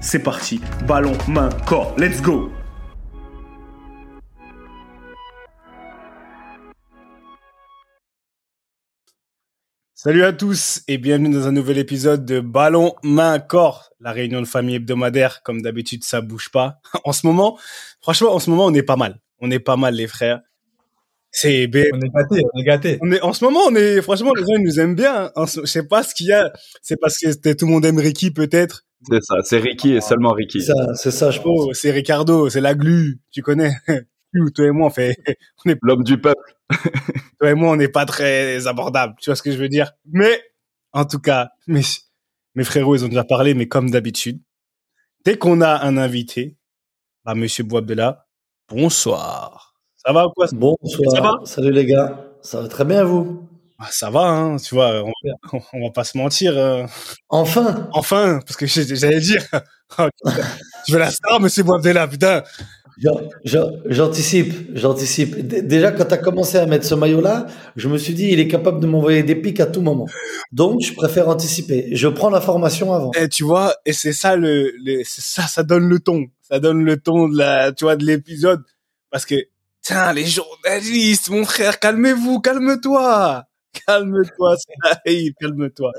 c'est parti. Ballon, main, corps. Let's go Salut à tous et bienvenue dans un nouvel épisode de Ballon, main, corps. La réunion de famille hebdomadaire, comme d'habitude, ça bouge pas. En ce moment, franchement, en ce moment, on est pas mal. On est pas mal, les frères. C'est On est gâtés, on est gâtés. On est, en ce moment, on est, franchement, les gens, ils nous aiment bien. Je sais pas ce qu'il y a. C'est parce que tout le monde aime Ricky, peut-être. C'est ça, c'est Ricky et seulement Ricky. C'est ça, je pense. c'est Ricardo, c'est la glu, tu connais? toi et moi, on fait, on est l'homme du peuple. toi et moi, on n'est pas très abordable. Tu vois ce que je veux dire? Mais, en tout cas, mes, mes frérots, ils ont déjà parlé, mais comme d'habitude, dès qu'on a un invité, bah, monsieur Boabdella, bonsoir. Ça va ou quoi? Bonsoir. Ça va? Salut les gars. Ça va très bien, vous? Ah, ça va, hein, tu vois, on, on, va pas se mentir. Euh. Enfin Enfin, parce que j'allais dire, tu veux la star, monsieur Boabdella, putain J'anticipe, j'anticipe. Déjà, quand tu as commencé à mettre ce maillot-là, je me suis dit, il est capable de m'envoyer des pics à tout moment. Donc, je préfère anticiper. Je prends la formation avant. Et tu vois, et c'est ça le, le ça, ça donne le ton. Ça donne le ton de la, tu vois, de l'épisode. Parce que, tiens, les journalistes, mon frère, calmez-vous, calme-toi. Calme-toi, Saïd, calme-toi.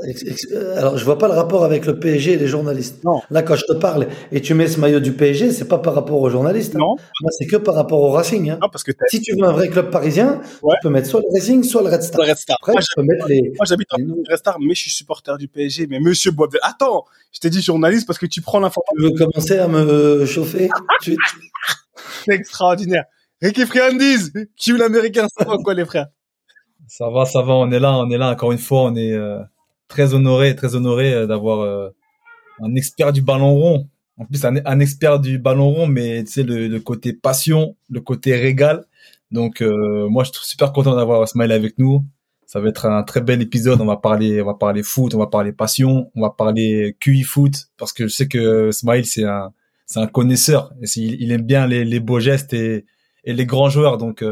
Alors, je vois pas le rapport avec le PSG et les journalistes. Non. Là, quand je te parle et tu mets ce maillot du PSG, c'est pas par rapport aux journalistes. Hein. Non. Moi, c'est que par rapport au Racing. Hein. Non, parce que si tu veux un vrai club parisien, tu peux mettre soit le Racing, soit le Red Star. Le Red Star. Après, moi, peux mettre les... moi j'habite en Red Star, mais je suis supporter du PSG. Mais monsieur Boisvert, attends, je t'ai dit journaliste parce que tu prends l'information. Tu veux commencer à me chauffer? C'est extraordinaire. Ricky Friandiz, qui l'américain, ça va quoi les frères ça va, ça va, on est là, on est là encore une fois, on est euh, très honoré, très honoré euh, d'avoir euh, un expert du ballon rond. En plus, un, expert du ballon rond, mais tu sais le, côté passion, le côté régal. Donc moi, je suis super content d'avoir Smile avec nous. Ça va être un très bel épisode. On va parler, on va parler foot, on va parler passion, on va parler QI foot parce que je sais que Smile c'est un, c'est un connaisseur. Et il, il aime bien les, les beaux gestes et, et les grands joueurs. Donc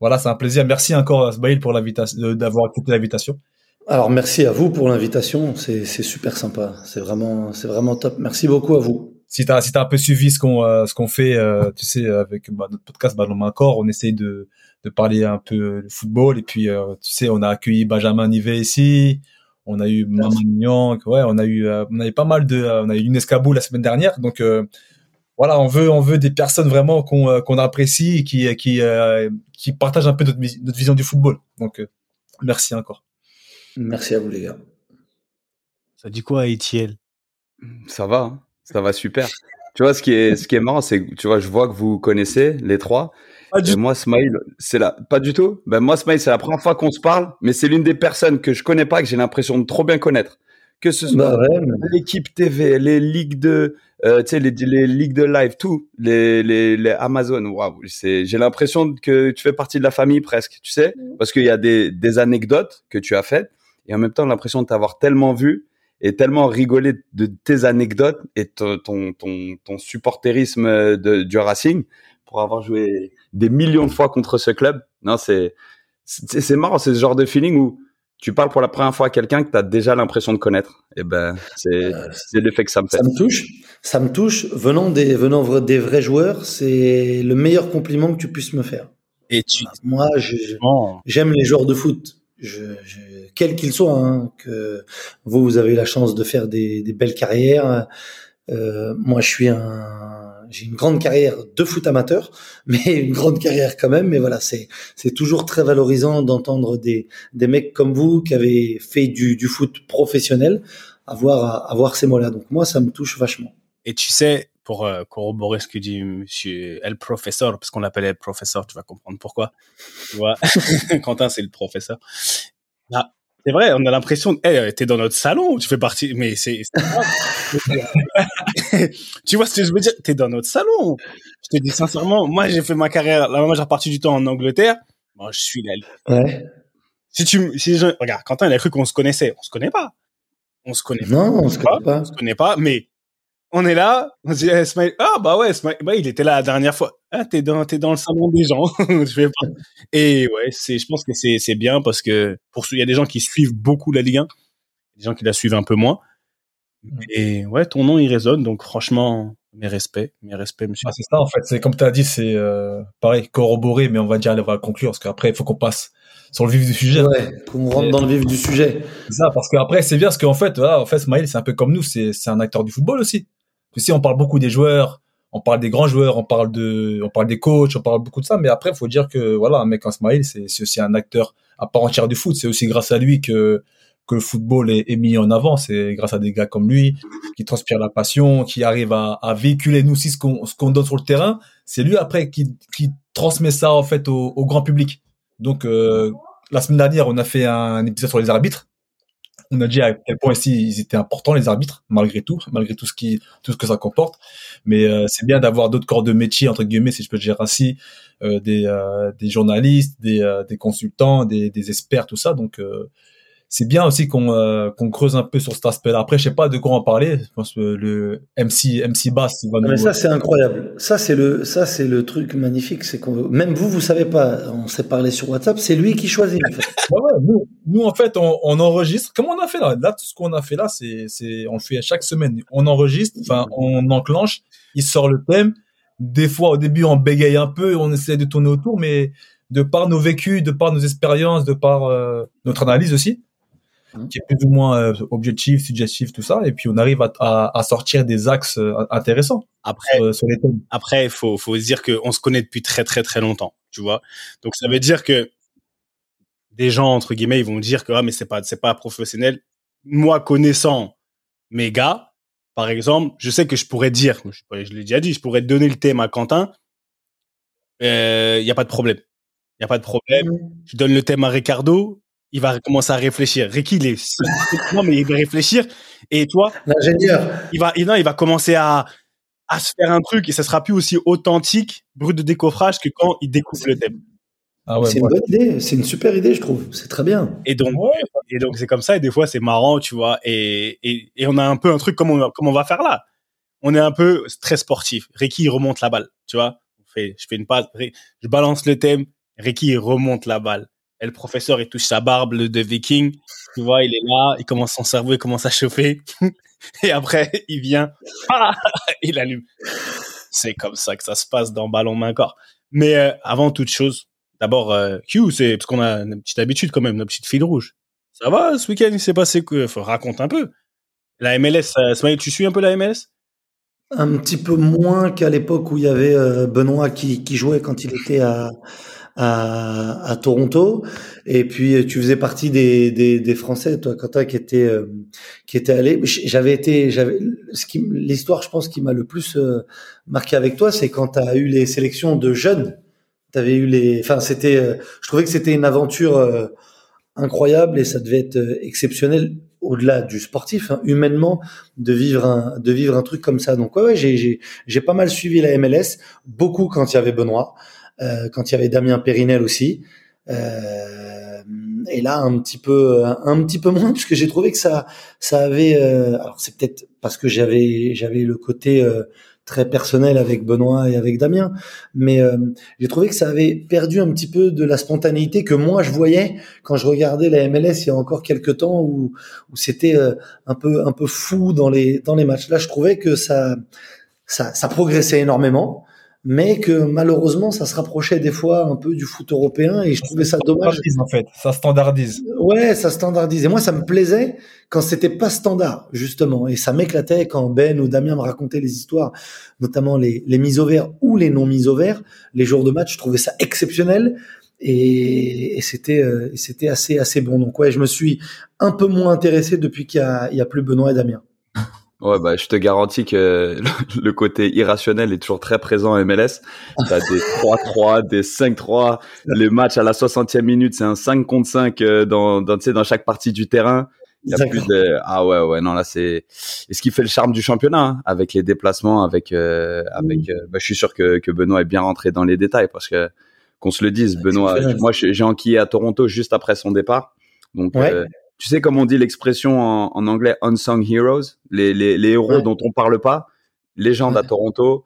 voilà, c'est un plaisir. Merci encore, Sbaïl, pour l'invitation, d'avoir accepté l'invitation. Alors, merci à vous pour l'invitation. C'est, super sympa. C'est vraiment, c'est vraiment top. Merci beaucoup à vous. Si tu as, si un peu suivi ce qu'on, euh, ce qu'on fait, euh, tu sais, avec bah, notre podcast Ballon Main Corps, on essaye de, de parler un peu de football. Et puis, euh, tu sais, on a accueilli Benjamin Nivet ici. On a eu Maman Mignon. Ouais, on a eu, on avait pas mal de, on a eu la semaine dernière. Donc, voilà, on veut, on veut des personnes vraiment qu'on euh, qu'on apprécie et qui, qui, euh, qui partagent un peu notre, notre vision du football. Donc, euh, merci encore. Merci à vous, les gars. Ça dit quoi, Etiel Ça va, hein. ça va super. tu vois, ce qui est, ce qui est marrant, c'est que, tu vois, je vois que vous connaissez les trois. et moi, Smile, c'est là, pas du tout. Ben, moi, Smile, c'est la première fois qu'on se parle, mais c'est l'une des personnes que je connais pas, que j'ai l'impression de trop bien connaître. Que ce soit bah l'équipe TV, les ligues de, euh, tu sais, les, les, ligues de live, tout, les, les, les Amazon, waouh, c'est, j'ai l'impression que tu fais partie de la famille presque, tu sais, parce qu'il y a des, des anecdotes que tu as faites, et en même temps l'impression de t'avoir tellement vu et tellement rigolé de tes anecdotes et ton, ton, ton, ton supporterisme de, du Racing pour avoir joué des millions de fois contre ce club. Non, c'est, c'est, c'est marrant, c'est ce genre de feeling où tu parles pour la première fois à quelqu'un que tu as déjà l'impression de connaître. Et eh ben, c'est euh, l'effet que ça me fait. Ça me touche. Ça me touche. Venant des, venant des vrais joueurs, c'est le meilleur compliment que tu puisses me faire. Et tu... Moi, j'aime les joueurs de foot. Je, je, quels qu'ils soient, hein, que vous, vous avez la chance de faire des, des belles carrières. Euh, moi, je suis un, j'ai une grande carrière de foot amateur, mais une grande carrière quand même. Mais voilà, c'est c'est toujours très valorisant d'entendre des des mecs comme vous qui avez fait du foot professionnel avoir avoir ces mots-là. Donc moi, ça me touche vachement. Et tu sais, pour euh, corroborer ce que dit Monsieur El Professeur, parce qu'on l'appelle El Professeur, tu vas comprendre pourquoi. Tu vois, Quentin, c'est le professeur. Ah, c'est vrai, on a l'impression, hey, t'es dans notre salon, tu fais partie, mais c'est, tu vois ce que je veux dire? T'es dans notre salon. Je te dis sincèrement, moi, j'ai fait ma carrière, la moi, j'ai reparti du temps en Angleterre. Moi, je suis là. Ouais. Si tu, si je, regarde, Quentin, il a cru qu'on se connaissait. On se connaît pas. On se connaît non, on se connaît pas. On se connaît pas, mais on est là, on se dit, eh, Smile, ah bah ouais, Smile, bah, il était là la dernière fois. Ah, t'es dans, t'es dans le salon des gens. je vais pas. Et ouais, c'est, je pense que c'est, c'est bien parce que pour il y a des gens qui suivent beaucoup la Ligue 1, des gens qui la suivent un peu moins. Et ouais, ton nom il résonne, donc franchement, mes respects, mes respects, monsieur. Ah, c'est ça en fait, c'est comme tu as dit, c'est euh, pareil, corroboré, mais on va dire, on va conclure parce qu'après il faut qu'on passe sur le vif du sujet. Ouais, qu'on rentre dans le vif du sujet. C'est ça, parce qu'après c'est bien, parce qu'en fait, voilà, en fait, Smile, c'est un peu comme nous, c'est, c'est un acteur du football aussi. Si on parle beaucoup des joueurs, on parle des grands joueurs, on parle de, on parle des coachs, on parle beaucoup de ça, mais après, faut dire que voilà, un mec comme Smile, c'est aussi un acteur à part entière du foot. C'est aussi grâce à lui que que le football est, mis en avant. C'est grâce à des gars comme lui qui transpirent la passion, qui arrivent à, véhiculer nous aussi ce qu'on ce qu'on donne sur le terrain. C'est lui après qui qui transmet ça en fait au, au grand public. Donc euh, la semaine dernière, on a fait un épisode sur les arbitres on a dit à quel point ici ils étaient importants les arbitres malgré tout malgré tout ce qui tout ce que ça comporte. Mais euh, c'est bien d'avoir d'autres corps de métier entre guillemets si je peux dire ainsi euh, des euh, des journalistes des des consultants des des experts tout ça. Donc c'est bien aussi qu'on euh, qu'on creuse un peu sur cet aspect-là. Après, je sais pas de quoi en parler. Je pense que le MC MC Bass va nous. Mais ça c'est incroyable. Ça c'est le ça c'est le truc magnifique, c'est qu'on même vous vous savez pas. On s'est parlé sur WhatsApp. C'est lui qui choisit. En fait. ouais, ouais, nous, nous en fait on, on enregistre. Comment on a fait là? Là tout ce qu'on a fait là, c'est c'est on le fait chaque semaine. On enregistre, enfin on enclenche. Il sort le thème. Des fois au début on bégaye un peu, on essaie de tourner autour, mais de par nos vécus, de par nos expériences, de par euh, notre analyse aussi, Hein. qui est plus ou moins euh, objectif, suggestif, tout ça, et puis on arrive à, à, à sortir des axes euh, intéressants. Après, sur, les thèmes. après, il faut, faut se dire qu'on se connaît depuis très très très longtemps, tu vois. Donc ça veut dire que des gens entre guillemets, ils vont dire que ah mais c'est pas c'est pas professionnel. Moi connaissant mes gars, par exemple, je sais que je pourrais dire, je, je l'ai déjà dit, je pourrais donner le thème à Quentin. Il euh, y a pas de problème. Il y a pas de problème. Mmh. Je donne le thème à Ricardo il va commencer à réfléchir. Ricky, il est non, mais il va réfléchir. Et toi, l'ingénieur, il va, non, il va commencer à, à se faire un truc et ça sera plus aussi authentique, brut de décoffrage que quand il découvre le thème. Ah ouais, c'est une bonne idée, c'est une super idée, je trouve. C'est très bien. Et donc, et donc c'est comme ça. Et des fois, c'est marrant, tu vois. Et, et, et, on a un peu un truc comme on, comme on va faire là. On est un peu très sportif. Ricky il remonte la balle, tu vois. On fait, je fais une passe, je balance le thème. Ricky il remonte la balle. Et le professeur, il touche sa barbe de viking. Tu vois, il est là, il commence son cerveau, il commence à chauffer. et après, il vient, ah, il allume. C'est comme ça que ça se passe dans Ballon Main Corps. Mais euh, avant toute chose, d'abord, euh, Q, c'est parce qu'on a une petite habitude quand même, une petite file rouge. Ça va, ce week-end, il s'est passé quoi Faut raconter un peu. La MLS, euh, tu suis un peu la MLS Un petit peu moins qu'à l'époque où il y avait euh, Benoît qui jouait quand il était à, à, à, Toronto. Et puis tu faisais partie des, des, des Français, toi, Quentin, qui était euh, qui était allé. J'avais été, j'avais ce qui l'histoire, je pense, qui m'a le plus euh, marqué avec toi, c'est quand tu as eu les sélections de jeunes. Tu avais eu les, enfin, c'était, euh, je trouvais que c'était une aventure incroyable et ça devait être exceptionnel au-delà du sportif, hein, humainement, de vivre un de vivre un truc comme ça. Donc ouais, ouais j'ai j'ai pas mal suivi la MLS, beaucoup quand il y avait Benoît. Euh, quand il y avait Damien Périnel aussi. Euh, et là un petit peu un petit peu moins puisque j'ai trouvé que ça ça avait euh, alors c'est peut-être parce que j'avais j'avais le côté très personnel avec Benoît et avec Damien, mais j'ai trouvé que ça avait perdu un petit peu de la spontanéité que moi je voyais quand je regardais la MLS il y a encore quelques temps où, où c'était un peu un peu fou dans les dans les matchs. Là, je trouvais que ça ça, ça progressait énormément. Mais que malheureusement, ça se rapprochait des fois un peu du foot européen et je trouvais ça, dommage. en fait, ça standardise. Ouais, ça standardise. Et moi, ça me plaisait quand c'était pas standard, justement. Et ça m'éclatait quand Ben ou Damien me racontaient les histoires, notamment les, les mises au vert ou les non mises au vert, les jours de match. Je trouvais ça exceptionnel et, et c'était euh, c'était assez assez bon. Donc ouais, je me suis un peu moins intéressé depuis qu'il y a, il y a plus Benoît et Damien. Ouais, bah, je te garantis que le côté irrationnel est toujours très présent en MLS. T'as des 3-3, des 5-3. Les matchs à la 60e minute, c'est un 5 contre 5 euh, dans, dans, dans chaque partie du terrain. Il y a plus de, ah ouais, ouais, non, là, c'est, et ce qui fait le charme du championnat, hein, avec les déplacements, avec, euh, avec, euh, bah, je suis sûr que, que Benoît est bien rentré dans les détails parce que, qu'on se le dise, Benoît, moi, j'ai enquillé à Toronto juste après son départ. Donc, tu sais comme on dit l'expression en, anglais unsung heroes, les, les, les héros dont on parle pas, légende à Toronto.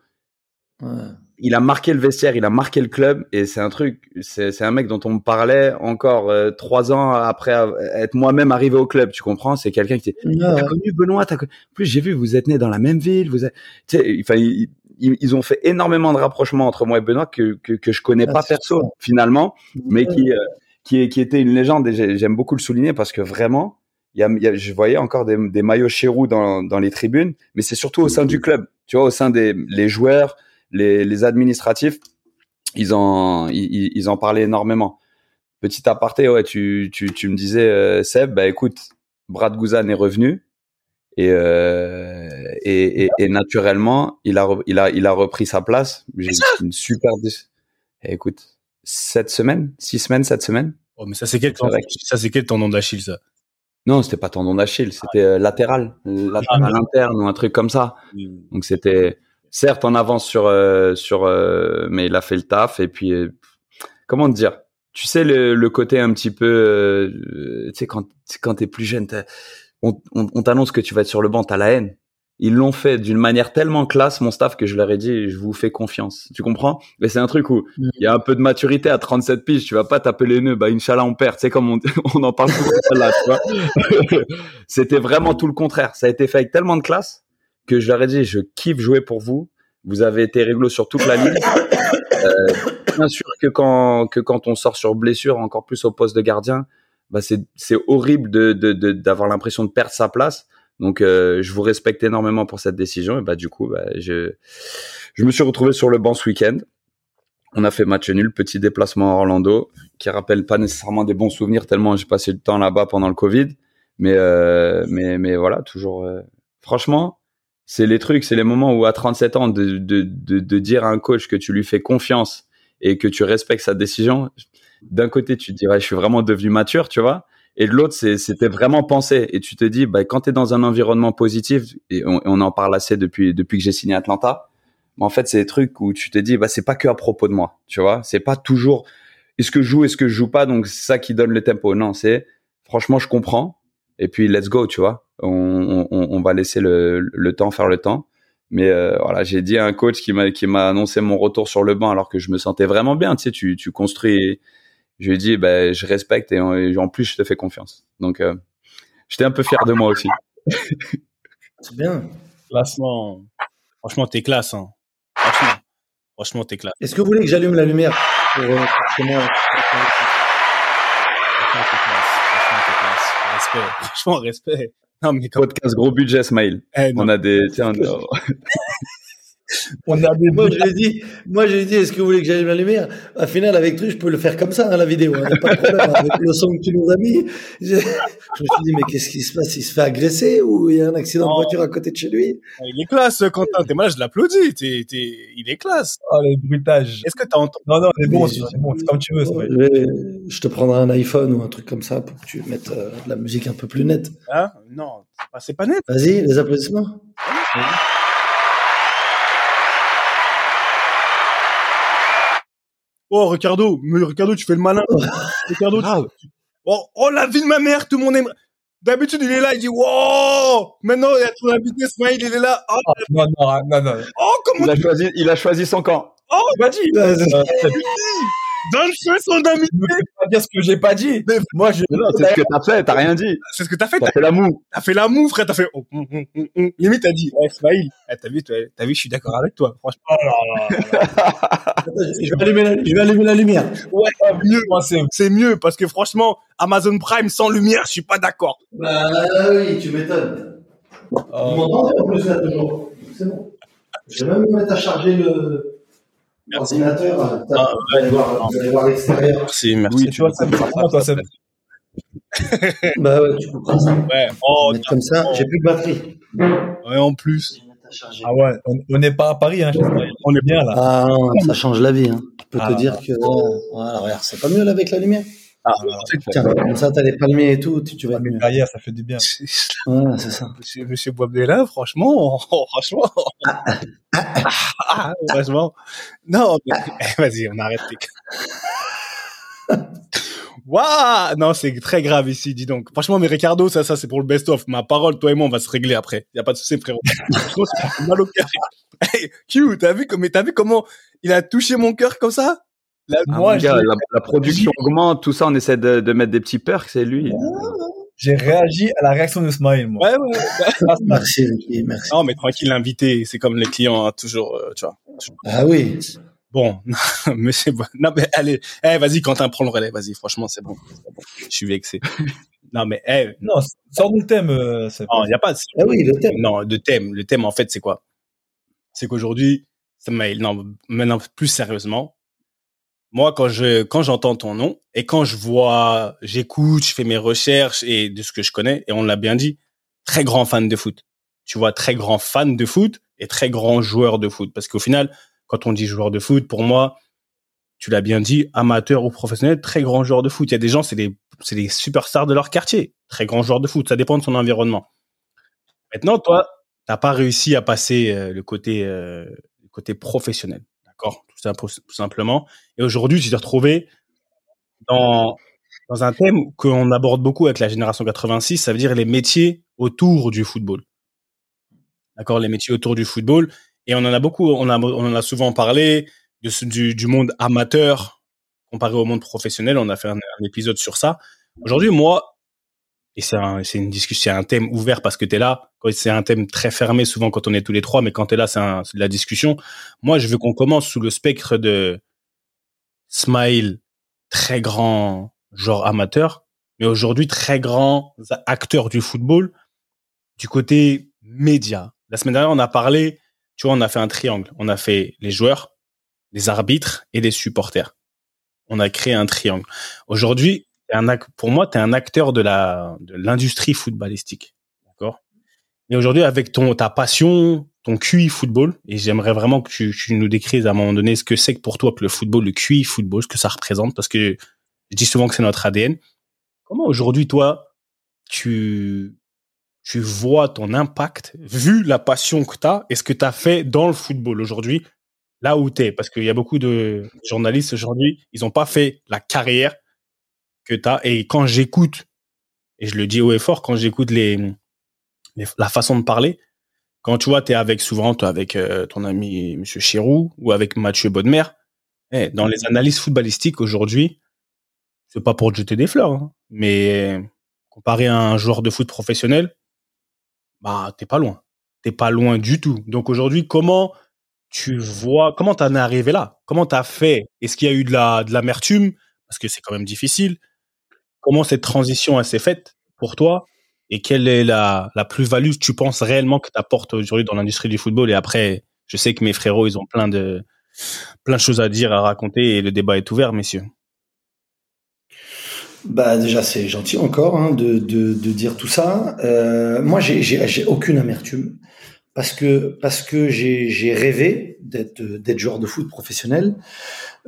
Il a marqué le vestiaire, il a marqué le club et c'est un truc, c'est un mec dont on me parlait encore euh, trois ans après être moi-même arrivé au club, tu comprends? C'est quelqu'un qui t'as connu Benoît, as plus j'ai vu vous êtes né dans la même ville, vous êtes, tu sais, enfin ils, ils, ont fait énormément de rapprochements entre moi et Benoît que que, que je connais ah, pas perso finalement, mais qui euh, qui, qui était une légende et j'aime beaucoup le souligner parce que vraiment, il y a, y a, je voyais encore des, des maillots Chérou dans, dans les tribunes, mais c'est surtout au sein du club, tu vois, au sein des les joueurs, les, les administratifs, ils en ils, ils en parlaient énormément. Petit aparté, ouais, tu, tu, tu me disais euh, Seb, bah écoute, Brad Guzan est revenu et, euh, et, et, et, naturellement, il a il a il a repris sa place. J'ai une super écoute, sept semaines, six semaines, sept semaines. Oh, mais ça c'est quel, ça c'est quel tendon d'Achille ça? Non, c'était pas tendon d'Achille, c'était euh, latéral, latéral ah, interne ou un truc comme ça. Donc c'était certes en avance sur euh, sur, euh, mais il a fait le taf et puis comment te dire? Tu sais le, le côté un petit peu, tu sais quand quand t'es plus jeune, on, on, on t'annonce que tu vas être sur le banc, t'as la haine ils l'ont fait d'une manière tellement classe, mon staff, que je leur ai dit, je vous fais confiance. Tu comprends? Mais c'est un truc où mm. il y a un peu de maturité à 37 piges. Tu vas pas taper les nœuds. Bah, Inch'Allah, on perd. C'est comme on, on en parle tout là, tu vois C'était vraiment tout le contraire. Ça a été fait avec tellement de classe que je leur ai dit, je kiffe jouer pour vous. Vous avez été réglo sur toute la ligne. Euh, bien sûr que quand, que quand on sort sur blessure, encore plus au poste de gardien, bah c'est, c'est horrible de, de, d'avoir l'impression de perdre sa place. Donc, euh, je vous respecte énormément pour cette décision. Et bah, du coup, bah, je, je me suis retrouvé sur le banc ce week-end. On a fait match nul, petit déplacement à Orlando, qui rappelle pas nécessairement des bons souvenirs tellement j'ai passé du temps là-bas pendant le Covid. Mais, euh, mais, mais voilà, toujours. Euh, franchement, c'est les trucs, c'est les moments où à 37 ans de, de, de, de, dire à un coach que tu lui fais confiance et que tu respectes sa décision. D'un côté, tu te dirais, je suis vraiment devenu mature, tu vois et de l'autre c'était vraiment pensé. Et tu te dis bah quand tu es dans un environnement positif et on, en parle assez depuis depuis que j'ai signé Atlanta mais en fait c'est des trucs où tu te dis bah c'est pas que à propos de moi tu vois. C'est pas toujours est-ce que je joue est-ce que je joue pas donc c'est ça qui donne le tempo. Non c'est franchement je comprends. Et puis let's go tu vois. On, va laisser le, le temps faire le temps. Mais euh, voilà j'ai dit à un coach qui m'a qui m'a annoncé mon retour sur le banc alors que je me sentais vraiment bien. Tu sais tu tu construis je lui ai dit, ben, je respecte et en, plus, je te fais confiance. Donc, euh, j'étais un peu fier de moi aussi. C'est bien. Classement. Franchement, t'es classe. Hein. Franchement, franchement t'es classe. Est-ce que vous voulez que j'allume la lumière pour, euh, pour moi? Respect. Franchement, respect. Non, mais Podcast gros budget, Smile. Eh, on a des. Tiens, On a moi, je lui dit, moi, je lui dit, est-ce que vous voulez que j'allume la lumière? Au final, avec lui, je peux le faire comme ça, hein, la vidéo. Hein, pas de problème. avec le son que tu nous as mis. Je, me suis dit, mais qu'est-ce qui se passe? Il se fait agresser ou il y a un accident de voiture à côté de chez lui? Ah, il est classe, Quentin. T'es moi, je l'applaudis. T'es, t'es, il est classe. Oh, les bruitages. Est-ce que t'as entendu? Non, non, c'est bon, c'est bon. C'est comme tu veux. Je, je, te prendrai un iPhone ou un truc comme ça pour que tu mettes euh, de la musique un peu plus nette. Hein? Non, c'est pas net. Vas-y, les applaudissements. Oh, Ricardo, mais Ricardo, tu fais le malin. Ricardo, tu... oh, oh, la vie de ma mère, tout le monde aime. D'habitude, il est là, il dit, wow! Maintenant, il y a ton invité, Smile, il est là. Oh, oh, non, non, non, non. Oh, comment il a choisi, il a choisi son camp. Oh, vas-y. Donne feu son amitié. Je peux pas dire ce que j'ai pas dit. Moi, je. c'est ce que t'as fait, t'as rien dit. C'est ce que t'as fait. T'as fait la moue. T'as fait la moue, frère, t'as fait. Oh, hum, hum, hum, Limite, t'as dit, ouais, Ismail, eh, t'as vu, t'as vu, je suis d'accord avec toi, franchement. Oh là là je, vais allumer la, je vais allumer la lumière. Ouais, mieux, c'est mieux, parce que franchement, Amazon Prime sans lumière, je suis pas d'accord. Bah oui, tu m'étonnes. Oh. Vous m'entendez en plus là toujours. C'est bon. Je vais même me mettre à charger le l'ordinateur. Ah, vous, allez voir, l'extérieur. Merci, merci. Oui, tu vois, ça me toi, ça Bah ouais, tu comprends ça. Ouais, oh, comme ça, j'ai plus de batterie. Ouais, en plus. Ah ouais, on n'est pas à Paris, hein, on est bien là. Ah non, ça change la vie. Hein. Je peux ah, te dire que voilà, regarde, c'est pas mieux là avec la lumière. Ah, Tiens, comme ça, t'as les palmiers et tout, tu, tu vas mieux. Derrière, ça fait du bien. Ouais, c'est ça. Monsieur, Monsieur Boabdella, franchement, franchement. Ah, ah, ah, franchement. Non, mais, eh, vas-y, on arrête. Waouh Non, c'est très grave ici, dis donc. Franchement, mais Ricardo, ça, ça, c'est pour le best-of. Ma parole, toi et moi, on va se régler après. Y a pas de souci, frérot. mal au cœur. Hey, Q, t'as vu, t'as vu comment il a touché mon cœur comme ça? Ah, moi, la, production augmente, tout ça, on essaie de, mettre des petits perks, c'est lui. J'ai réagi à la réaction de Smile, moi. Ouais, ouais. merci, merci. Non, mais tranquille, l'invité, c'est comme les clients, hein, toujours, euh, tu vois. Ah oui. Bon, monsieur, non, mais allez, eh, vas-y, Quentin, prends le relais, vas-y, franchement, c'est bon. Je suis vexé. Non, mais, eh. Non, sors le thème. Euh, non, il n'y a pas. Ah oui, le thème. Non, de thème. Le thème, en fait, c'est quoi? C'est qu'aujourd'hui, non, maintenant, plus sérieusement, moi, quand je quand j'entends ton nom et quand je vois, j'écoute, je fais mes recherches et de ce que je connais, et on l'a bien dit, très grand fan de foot. Tu vois, très grand fan de foot et très grand joueur de foot. Parce qu'au final, quand on dit joueur de foot, pour moi, tu l'as bien dit, amateur ou professionnel, très grand joueur de foot. Il y a des gens, c'est des c'est des superstars de leur quartier, très grand joueur de foot. Ça dépend de son environnement. Maintenant, toi, t'as pas réussi à passer euh, le côté euh, le côté professionnel tout, simplement. Et aujourd'hui, tu t'es retrouvé dans, dans un thème qu'on aborde beaucoup avec la génération 86, ça veut dire les métiers autour du football. D'accord, les métiers autour du football. Et on en a beaucoup, on, en a souvent parlé du, monde amateur comparé au monde professionnel. On a fait un épisode sur ça. Aujourd'hui, moi, et c'est un, une discussion, c'est un thème ouvert parce que tu es là. C'est un thème très fermé souvent quand on est tous les trois, mais quand tu es là, c'est de la discussion. Moi, je veux qu'on commence sous le spectre de Smile, très grand genre amateur, mais aujourd'hui très grand acteur du football, du côté média. La semaine dernière, on a parlé, tu vois, on a fait un triangle. On a fait les joueurs, les arbitres et les supporters. On a créé un triangle. Aujourd'hui, pour moi, tu es un acteur de la de l'industrie footballistique. D'accord? Et aujourd'hui, avec ton ta passion, ton QI football, et j'aimerais vraiment que tu, tu, nous décrives à un moment donné ce que c'est que pour toi que le football, le QI football, ce que ça représente, parce que je dis souvent que c'est notre ADN. Comment aujourd'hui, toi, tu tu vois ton impact, vu la passion que tu as et ce que tu as fait dans le football aujourd'hui, là où tu es. Parce qu'il y a beaucoup de journalistes aujourd'hui, ils n'ont pas fait la carrière que tu as. Et quand j'écoute, et je le dis haut et fort, quand j'écoute les, la façon de parler, quand tu vois, tu es avec souvent avec euh, ton ami Monsieur Chirou ou avec Mathieu Bodmer, eh, dans les analyses footballistiques aujourd'hui, c'est pas pour te jeter des fleurs, hein, mais comparé à un joueur de foot professionnel, bah t'es pas loin, t'es pas loin du tout. Donc aujourd'hui, comment tu vois, comment t'en es arrivé là? Comment t'as fait? Est-ce qu'il y a eu de la de l'amertume? Parce que c'est quand même difficile Comment cette transition s'est faite pour toi et quelle est la, la plus-value que tu penses réellement que tu apportes aujourd'hui dans l'industrie du football? Et après, je sais que mes frérots, ils ont plein de, plein de choses à dire, à raconter et le débat est ouvert, messieurs. Bah déjà c'est gentil encore hein, de, de, dire tout ça. Euh, moi j'ai aucune amertume parce que parce que j'ai rêvé d'être d'être joueur de foot professionnel.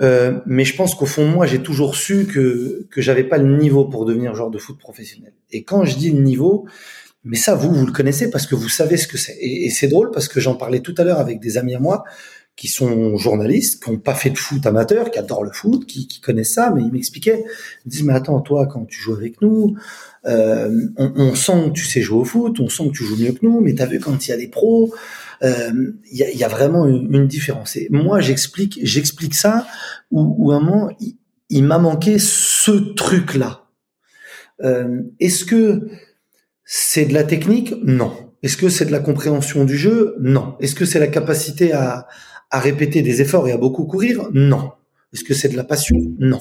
Euh, mais je pense qu'au fond, moi, j'ai toujours su que que j'avais pas le niveau pour devenir joueur de foot professionnel. Et quand je dis le niveau, mais ça, vous, vous le connaissez parce que vous savez ce que c'est. Et, c'est drôle parce que j'en parlais tout à l'heure avec des amis à moi qui sont journalistes, qui n'ont pas fait de foot amateur, qui adorent le foot, qui, qui connaissent ça, mais ils m'expliquaient, ils disent, mais attends, toi, quand tu joues avec nous, euh, on, on, sent que tu sais jouer au foot, on sent que tu joues mieux que nous, mais t'as vu quand il y a des pros, euh, il y, a, y, a, vraiment une, différence. Et moi, j'explique, j'explique ça où, où un moment, il m'a manqué ce truc-là. Euh, est-ce que c'est de la technique? Non. Est-ce que c'est de la compréhension du jeu? Non. Est-ce que c'est la capacité à, à répéter des efforts et à beaucoup courir? Non. Est-ce que c'est de la passion? Non.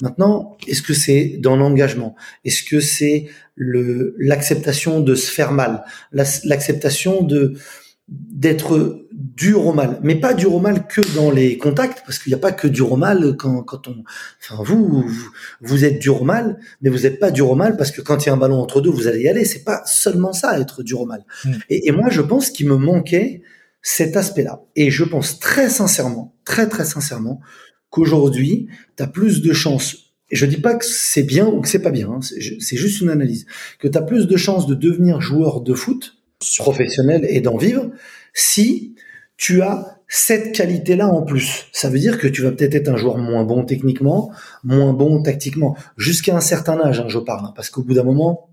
Maintenant, est-ce que c'est dans l'engagement? Est-ce que c'est l'acceptation de se faire mal, l'acceptation de d'être dur au mal, mais pas dur au mal que dans les contacts, parce qu'il n'y a pas que dur au mal quand, quand on, enfin vous, vous, êtes dur au mal, mais vous n'êtes pas dur au mal parce que quand il y a un ballon entre deux, vous allez y aller. C'est pas seulement ça, être dur au mal. Mm. Et, et, moi, je pense qu'il me manquait cet aspect-là. Et je pense très sincèrement, très très sincèrement, qu'aujourd'hui, tu as plus de chances, et je dis pas que c'est bien ou que c'est pas bien, hein, c'est juste une analyse, que tu as plus de chances de devenir joueur de foot professionnel et d'en vivre si tu as cette qualité-là en plus. Ça veut dire que tu vas peut-être être un joueur moins bon techniquement, moins bon tactiquement, jusqu'à un certain âge, hein, je parle, hein, parce qu'au bout d'un moment,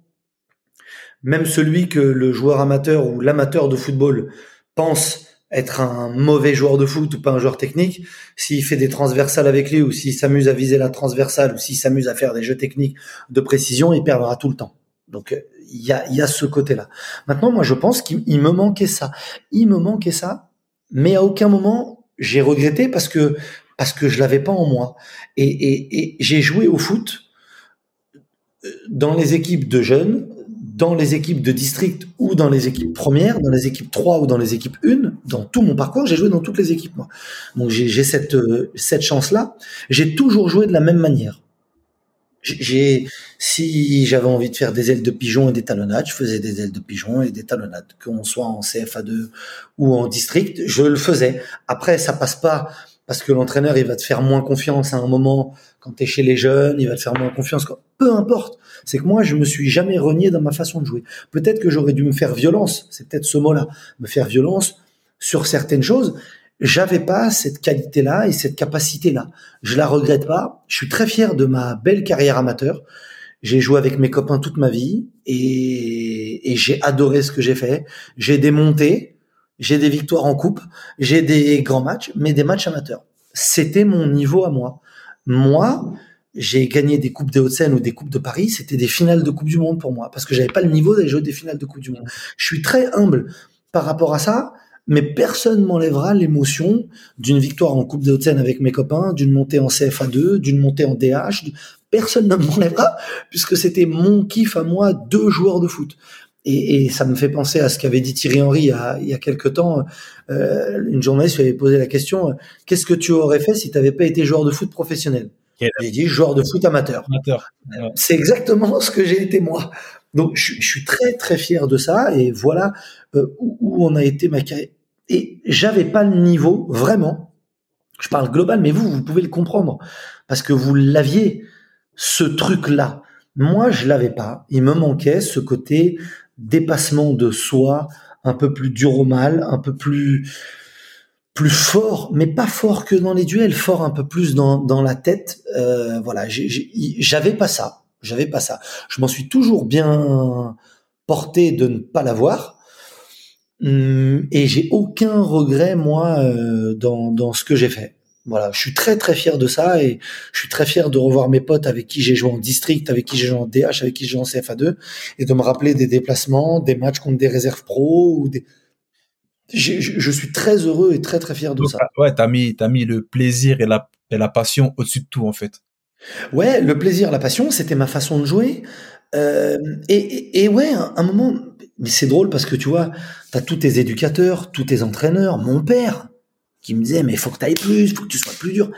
même celui que le joueur amateur ou l'amateur de football pense être un mauvais joueur de foot ou pas un joueur technique, s'il fait des transversales avec lui ou s'il s'amuse à viser la transversale ou s'il s'amuse à faire des jeux techniques de précision, il perdra tout le temps. Donc il y a, ce côté-là. Maintenant, moi, je pense qu'il me manquait ça. Il me manquait ça, mais à aucun moment j'ai regretté parce que parce que je l'avais pas en moi. Et, et, et j'ai joué au foot euh, dans les équipes de jeunes dans les équipes de district ou dans les équipes premières, dans les équipes 3 ou dans les équipes 1, dans tout mon parcours, j'ai joué dans toutes les équipes, moi. Donc j'ai cette, euh, cette chance-là. J'ai toujours joué de la même manière. J'ai, si j'avais envie de faire des ailes de pigeon et des talonnades, je faisais des ailes de pigeon et des talonnades. Qu'on soit en CFA2 ou en district, je le faisais. Après, ça passe pas parce que l'entraîneur, il va te faire moins confiance à un moment quand tu es chez les jeunes, il va te faire moins confiance. Peu importe. C'est que moi, je me suis jamais renié dans ma façon de jouer. Peut-être que j'aurais dû me faire violence. C'est peut-être ce mot-là. Me faire violence sur certaines choses. J'avais pas cette qualité-là et cette capacité-là. Je la regrette pas. Je suis très fier de ma belle carrière amateur. J'ai joué avec mes copains toute ma vie et, j'ai adoré ce que j'ai fait. J'ai des montées, j'ai des victoires en coupe, j'ai des grands matchs, mais des matchs amateurs. C'était mon niveau à moi. Moi, j'ai gagné des coupes des Hauts-de-Seine ou des coupes de Paris, c'était des finales de Coupe du Monde pour moi, parce que j'avais pas le niveau d'aller jouer des finales de Coupe du Monde. Je suis très humble par rapport à ça, mais personne m'enlèvera l'émotion d'une victoire en Coupe des Hauts-de-Seine avec mes copains, d'une montée en CFA2, d'une montée en DH. Personne ne m'enlèvera, puisque c'était mon kiff à moi, deux joueurs de foot. Et, et, ça me fait penser à ce qu'avait dit Thierry Henry il y a, il y a quelque temps. Euh, une journaliste lui avait posé la question qu'est-ce que tu aurais fait si tu n'avais pas été joueur de foot professionnel? J'ai dit joueur de foot amateur. amateur. C'est exactement ce que j'ai été moi. Donc je, suis très très fier de ça et voilà euh, où, où, on a été ma carrière. Et j'avais pas le niveau vraiment. Je parle global, mais vous vous pouvez le comprendre parce que vous l'aviez ce truc là. Moi, je l'avais pas. Il me manquait ce côté dépassement de soi, un peu plus dur au mal, un peu plus plus fort, mais pas fort que dans les duels, fort un peu plus dans, dans la tête. Euh, voilà, j'avais pas ça, j'avais pas ça. Je m'en suis toujours bien porté de ne pas l'avoir, hum, et j'ai aucun regret moi euh, dans, dans ce que j'ai fait. Voilà, je suis très très fier de ça et je suis très fier de revoir mes potes avec qui j'ai joué en district, avec qui j'ai joué en DH, avec qui j'ai joué en CFA2 et de me rappeler des déplacements, des matchs contre des réserves pro ou des. Je, je suis très heureux et très très fier de ça. Ouais, t'as mis t'as mis le plaisir et la et la passion au-dessus de tout en fait. Ouais, le plaisir, la passion, c'était ma façon de jouer. Euh, et, et, et, ouais, un, un moment, mais c'est drôle parce que tu vois, t'as tous tes éducateurs, tous tes entraîneurs, mon père qui me disait mais il faut que tu ailles plus, il faut que tu sois plus dur.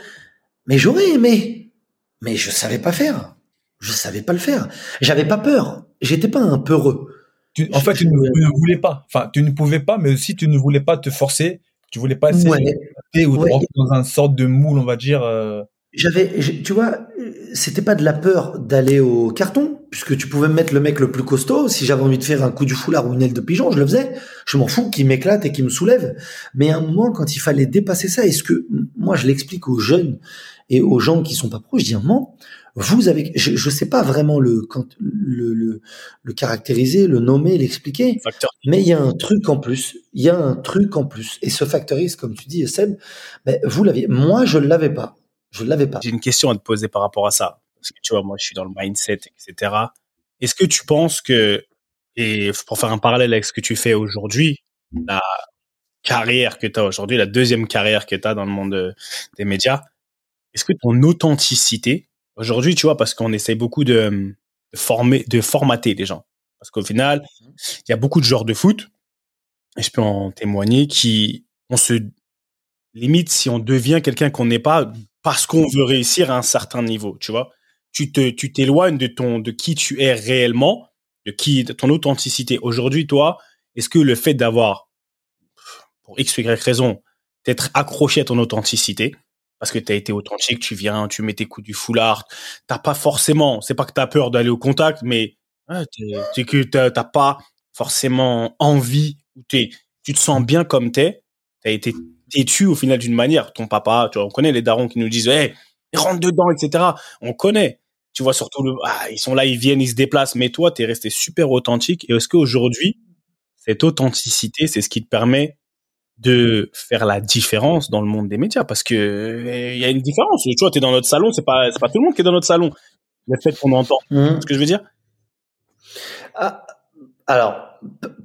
Mais j'aurais aimé, mais je savais pas faire. Je savais pas le faire. J'avais pas peur. J'étais pas un peureux. Tu, en fait, tu ne, voulais pas. Enfin, tu ne pouvais pas, mais aussi tu ne voulais pas te forcer. Tu voulais pas essayer de ou ouais. dans un sorte de moule, on va dire. Euh. J'avais, tu vois, c'était pas de la peur d'aller au carton, puisque tu pouvais mettre le mec le plus costaud. Si j'avais envie de faire un coup du foulard ou une aile de pigeon, je le faisais. Je m'en fous qu'il m'éclate et qu'il me soulève. Mais à un moment, quand il fallait dépasser ça, est-ce que moi je l'explique aux jeunes et aux gens qui sont pas proches, je dis un moment, vous avez, je, je sais pas vraiment le, quand, le, le, le caractériser, le nommer, l'expliquer, mais il y a un truc en plus. Il y a un truc en plus. Et ce factorise, comme tu dis, Seb, ben, vous l'aviez. Moi, je l'avais pas. Je l'avais pas. J'ai une question à te poser par rapport à ça. Parce que tu vois, moi, je suis dans le mindset, etc. Est-ce que tu penses que, et pour faire un parallèle avec ce que tu fais aujourd'hui, la carrière que tu as aujourd'hui, la deuxième carrière que tu as dans le monde des médias, est-ce que ton authenticité, aujourd'hui, tu vois, parce qu'on essaie beaucoup de, former, de formater les gens. Parce qu'au final, il y a beaucoup de joueurs de foot, et je peux en témoigner, qui, on se limite si on devient quelqu'un qu'on n'est pas parce qu'on veut réussir à un certain niveau, tu vois. Tu te, tu t'éloignes de ton, de qui tu es réellement, de qui, de ton authenticité. Aujourd'hui, toi, est-ce que le fait d'avoir, pour X Y raison, d'être accroché à ton authenticité, parce que tu as été authentique, tu viens, tu mets tes coups du foulard, t'as pas forcément, c'est pas que tu as peur d'aller au contact, mais c'est que t'as pas forcément envie, ou tu te sens bien comme t'es, t'as été têtu au final d'une manière. Ton papa, tu vois, on connaît les darons qui nous disent, hey, rentre dedans, etc. On connaît. Tu vois, surtout, le, ah, ils sont là, ils viennent, ils se déplacent. Mais toi, tu es resté super authentique. Et est-ce qu'aujourd'hui, cette authenticité, c'est ce qui te permet de faire la différence dans le monde des médias? Parce que eh, il y a une différence. Tu vois, tu es dans notre salon, c'est pas c'est pas tout le monde qui est dans notre salon. Le fait qu'on entend, mmh. ce que je veux dire? Ah, alors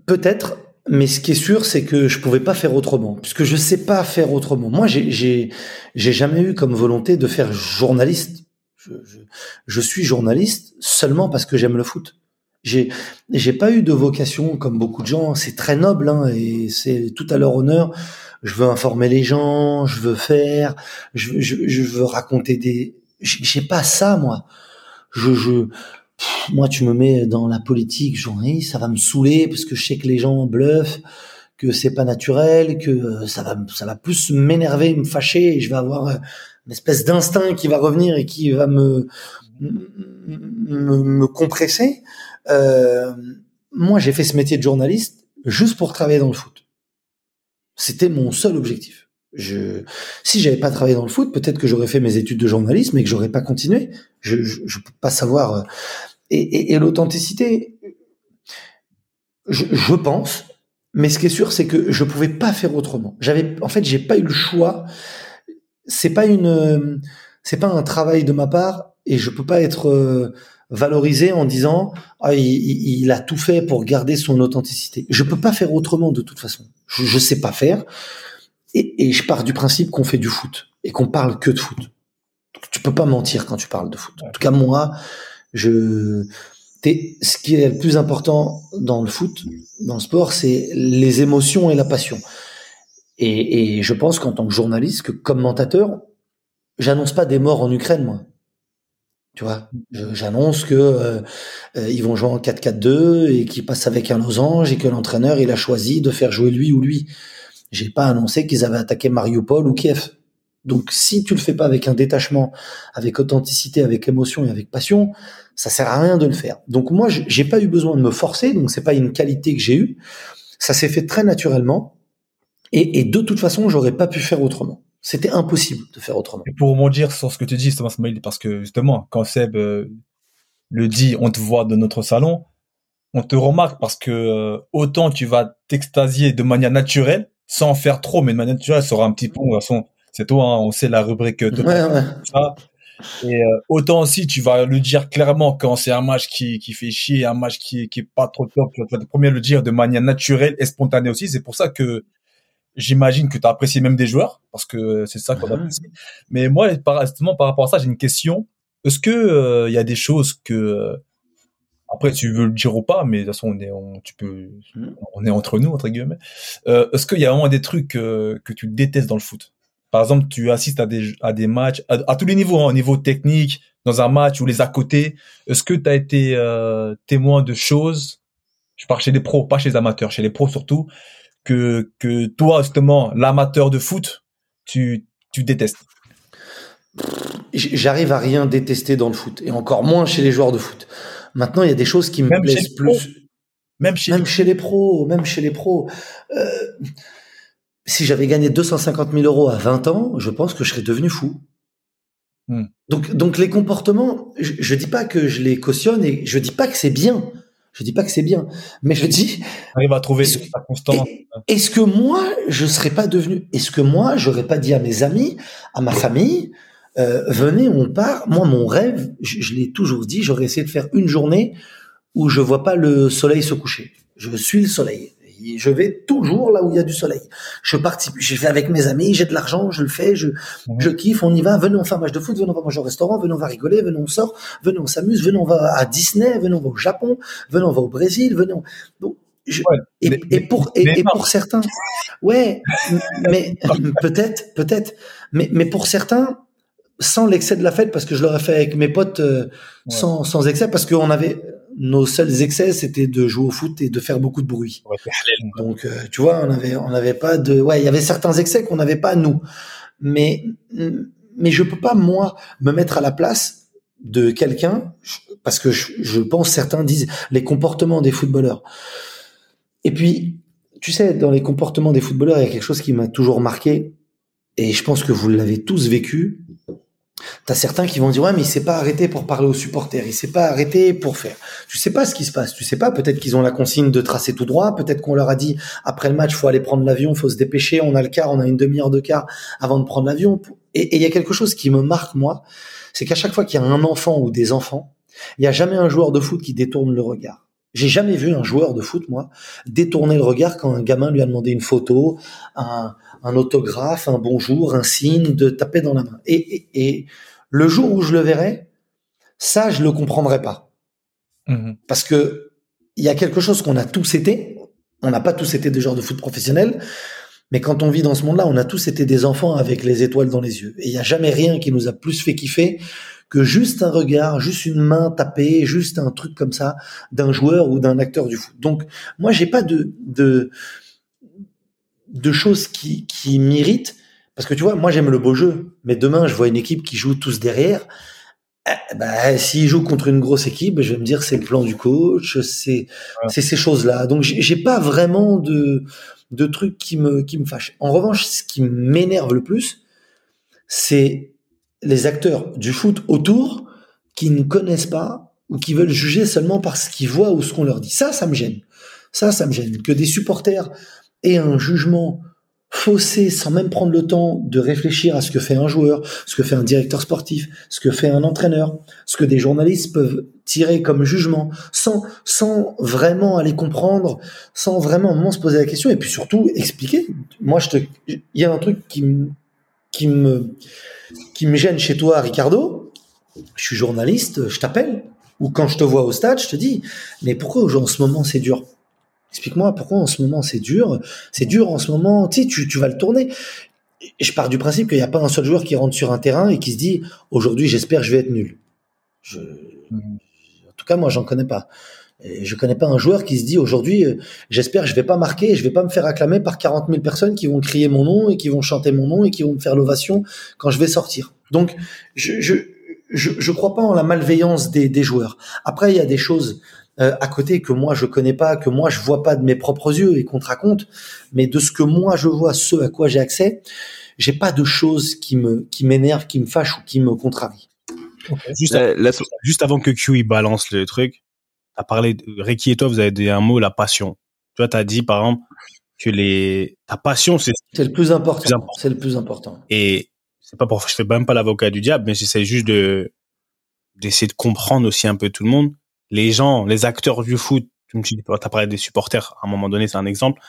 peut-être, mais ce qui est sûr, c'est que je pouvais pas faire autrement, puisque je sais pas faire autrement. Moi, j'ai jamais eu comme volonté de faire journaliste. Je, je, je suis journaliste seulement parce que j'aime le foot. J'ai j'ai pas eu de vocation comme beaucoup de gens. C'est très noble hein, et c'est tout à leur honneur. Je veux informer les gens, je veux faire, je, je, je veux raconter des. J'ai pas ça moi. Je je moi, tu me mets dans la politique, journaliste, ça va me saouler parce que je sais que les gens bluffent, que c'est pas naturel, que euh, ça va, ça va plus m'énerver, me fâcher, et je vais avoir euh, une espèce d'instinct qui va revenir et qui va me me, me compresser. Euh, moi, j'ai fait ce métier de journaliste juste pour travailler dans le foot. C'était mon seul objectif. Je, si j'avais pas travaillé dans le foot, peut-être que j'aurais fait mes études de journalisme et que j'aurais pas continué. Je, je, je peux pas savoir. Et, et, et l'authenticité, je, je, pense, mais ce qui est sûr, c'est que je pouvais pas faire autrement. J'avais, en fait, j'ai pas eu le choix. C'est pas une, c'est pas un travail de ma part et je peux pas être euh, valorisé en disant ah, il, il, a tout fait pour garder son authenticité. Je peux pas faire autrement de toute façon. Je, je sais pas faire. Et, et je pars du principe qu'on fait du foot et qu'on parle que de foot. Tu peux pas mentir quand tu parles de foot. En tout cas, moi, je, ce qui est le plus important dans le foot, dans le sport, c'est les émotions et la passion. Et, et je pense qu'en tant que journaliste, que commentateur, j'annonce pas des morts en Ukraine, moi. Tu vois, j'annonce que euh, euh, ils vont jouer en 4-4-2 et qu'ils passent avec un losange et que l'entraîneur il a choisi de faire jouer lui ou lui. J'ai pas annoncé qu'ils avaient attaqué Mariupol ou Kiev. Donc si tu le fais pas avec un détachement, avec authenticité, avec émotion et avec passion, ça sert à rien de le faire. Donc moi j'ai pas eu besoin de me forcer, donc c'est pas une qualité que j'ai eue. Ça s'est fait très naturellement et, et de toute façon j'aurais pas pu faire autrement. C'était impossible de faire autrement. Et pour dire sur ce que tu dis, Thomas Mail, parce que justement, quand Seb euh, le dit, on te voit de notre salon, on te remarque parce que euh, autant tu vas t'extasier de manière naturelle, sans faire trop, mais de manière naturelle, ça sera un petit peu, de toute façon, c'est toi, hein, on sait la rubrique de ouais, ouais. ça. Et euh, autant aussi, tu vas le dire clairement quand c'est un match qui, qui fait chier, un match qui, qui est pas trop top, tu vas le premier le dire de manière naturelle et spontanée aussi. C'est pour ça que J'imagine que tu as apprécié même des joueurs, parce que c'est ça qu'on a apprécie. Mais moi, par, justement, par rapport à ça, j'ai une question. Est-ce que il euh, y a des choses que après tu veux le dire ou pas, mais de toute façon on est, on, tu peux, mmh. on est entre nous entre guillemets. Euh, Est-ce qu'il y a vraiment des trucs euh, que tu détestes dans le foot? Par exemple, tu assistes à des à des matchs à, tous les niveaux, hein, au niveau technique, dans un match ou les à côté. Est-ce que tu as été témoin de choses Je parle chez les pros, pas chez les amateurs, chez les pros surtout que, que toi, justement, l'amateur de foot, tu, tu détestes? J'arrive à rien détester dans le foot, et encore moins chez les joueurs de foot. Maintenant, il y a des choses qui me plaisent plus. Même chez, même les... chez les pros, même chez les pros. Euh, si j'avais gagné 250 000 euros à 20 ans, je pense que je serais devenu fou. Hmm. Donc, donc les comportements, je, je dis pas que je les cautionne et je dis pas que c'est bien. Je dis pas que c'est bien, mais je dis. Arrive à trouver constance. Est-ce que moi, je serais pas devenu, est-ce que moi, j'aurais pas dit à mes amis, à ma famille, Euh, venez, on part. Moi, mon rêve, je, l'ai toujours dit, j'aurais essayé de faire une journée où je vois pas le soleil se coucher. Je suis le soleil. Je vais toujours là où il y a du soleil. Je participe, j'ai fait avec mes amis, j'ai de l'argent, je le fais, je, je kiffe, on y va, venez on fait un match de foot, venez on va manger au restaurant, venez on va rigoler, venez on sort, venez on s'amuse, venez on va à Disney, venez on va au Japon, venez on va au Brésil. Donc, et, pour et, pour certains, ouais, mais peut-être, peut-être, mais mais pour certains, sans l'excès de la fête, parce que je l'aurais fait avec mes potes euh, sans sans excès, parce qu'on avait nos seuls excès, c'était de jouer au foot et de faire beaucoup de bruit. Donc, euh, tu vois, on avait on n'avait pas de, ouais, il y avait certains excès qu'on n'avait pas nous, mais mais je peux pas moi me mettre à la place de quelqu'un parce que je, je pense certains disent les comportements des footballeurs et puis, tu sais, dans les comportements des footballeurs, il y a quelque chose qui m'a toujours marqué, et je pense que vous l'avez tous vécu. T'as certains qui vont dire ouais mais il s'est pas arrêté pour parler aux supporters, il s'est pas arrêté pour faire. Tu sais pas ce qui se passe, tu sais pas. Peut-être qu'ils ont la consigne de tracer tout droit, peut-être qu'on leur a dit après le match faut aller prendre l'avion, faut se dépêcher, on a le quart, on a une demi-heure de quart avant de prendre l'avion. Et il y a quelque chose qui me marque moi, c'est qu'à chaque fois qu'il y a un enfant ou des enfants, il y a jamais un joueur de foot qui détourne le regard. J'ai jamais vu un joueur de foot, moi, détourner le regard quand un gamin lui a demandé une photo, un, autographe, un bonjour, un signe, de taper dans la main. Et, le jour où je le verrai, ça, je le comprendrai pas. Mmh Parce que il y a quelque chose qu'on a tous été. On n'a pas tous été des joueurs de foot professionnels. Mais quand on vit dans ce monde-là, on a tous été des enfants avec les étoiles dans les yeux. Et il n'y a jamais rien qui nous a plus fait kiffer que juste un regard, juste une main tapée, juste un truc comme ça d'un joueur ou d'un acteur du foot. Donc moi j'ai pas de de de choses qui qui m'irritent parce que tu vois moi j'aime le beau jeu, mais demain je vois une équipe qui joue tous derrière. Eh, bah, s'ils jouent contre une grosse équipe, je vais me dire c'est le plan du coach, c'est c'est ces choses-là. Donc j'ai pas vraiment de de trucs qui me qui me fâchent. En revanche, ce qui m'énerve le plus, c'est les acteurs du foot autour qui ne connaissent pas ou qui veulent juger seulement par ce qu'ils voient ou ce qu'on leur dit. Ça, ça me gêne. Ça, ça me gêne. Que des supporters aient un jugement faussé sans même prendre le temps de réfléchir à ce que fait un joueur, ce que fait un directeur sportif, ce que fait un entraîneur, ce que des journalistes peuvent tirer comme jugement, sans, sans vraiment aller comprendre, sans vraiment se poser la question, et puis surtout expliquer. Moi, je te, il y a un truc qui, qui me, qui me gêne chez toi, Ricardo, je suis journaliste, je t'appelle, ou quand je te vois au stade, je te dis, mais pourquoi en ce moment c'est dur? Explique-moi pourquoi en ce moment c'est dur. C'est dur en ce moment, tu, sais, tu, tu vas le tourner. Et je pars du principe qu'il n'y a pas un seul joueur qui rentre sur un terrain et qui se dit, aujourd'hui j'espère je vais être nul. Je... Mmh. En tout cas, moi j'en connais pas. Et je connais pas un joueur qui se dit aujourd'hui, euh, j'espère que je vais pas marquer et je vais pas me faire acclamer par 40 000 personnes qui vont crier mon nom et qui vont chanter mon nom et qui vont me faire l'ovation quand je vais sortir. Donc, je, je, je, je crois pas en la malveillance des, des joueurs. Après, il y a des choses euh, à côté que moi je connais pas, que moi je vois pas de mes propres yeux et qu'on te raconte, mais de ce que moi je vois, ce à quoi j'ai accès, j'ai pas de choses qui me qui m'énervent, qui me fâchent ou qui me contrarient. Juste, juste, avant que Q balance le truc, as parlé, de, Ricky et toi, vous avez dit un mot, la passion. Tu vois, as dit, par exemple, que les, ta passion, c'est, c'est le plus important. C'est le plus important. Et c'est pas pour, je fais même pas l'avocat du diable, mais j'essaie juste de, d'essayer de comprendre aussi un peu tout le monde. Les gens, les acteurs du foot, tu as parlé des supporters, à un moment donné, c'est un exemple.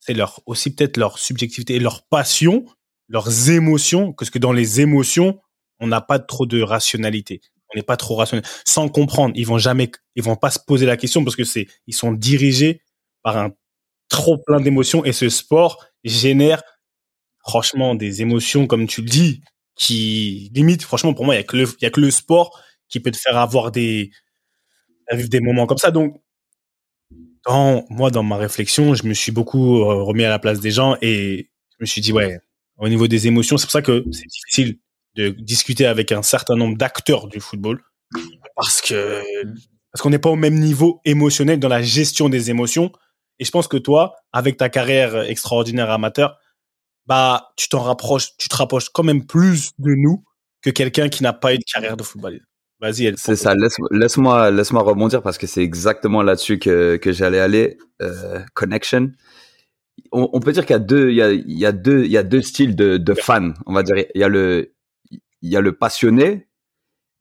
C'est leur, aussi peut-être leur subjectivité leur passion, leurs émotions, parce que dans les émotions, on n'a pas trop de rationalité on n'est pas trop rationnel. Sans comprendre, ils vont jamais, ils vont pas se poser la question parce que c'est, ils sont dirigés par un trop plein d'émotions et ce sport génère franchement des émotions comme tu le dis qui limite franchement pour moi il y a que le il y a que le sport qui peut te faire avoir des vivre des moments comme ça donc dans moi dans ma réflexion je me suis beaucoup euh, remis à la place des gens et je me suis dit ouais au niveau des émotions c'est pour ça que c'est difficile de discuter avec un certain nombre d'acteurs du football parce que parce qu'on n'est pas au même niveau émotionnel dans la gestion des émotions. Et je pense que toi, avec ta carrière extraordinaire amateur, bah tu t'en rapproches, tu te rapproches quand même plus de nous que quelqu'un qui n'a pas eu de carrière de footballeur. Vas-y, C'est ça. Laisse-moi, laisse-moi rebondir parce que c'est exactement là-dessus que que j'allais aller. Euh, connection. On, peut dire qu'il y a deux, il y a, il y a deux, il y a deux styles de, de fans. On va dire, il y a le il y a le passionné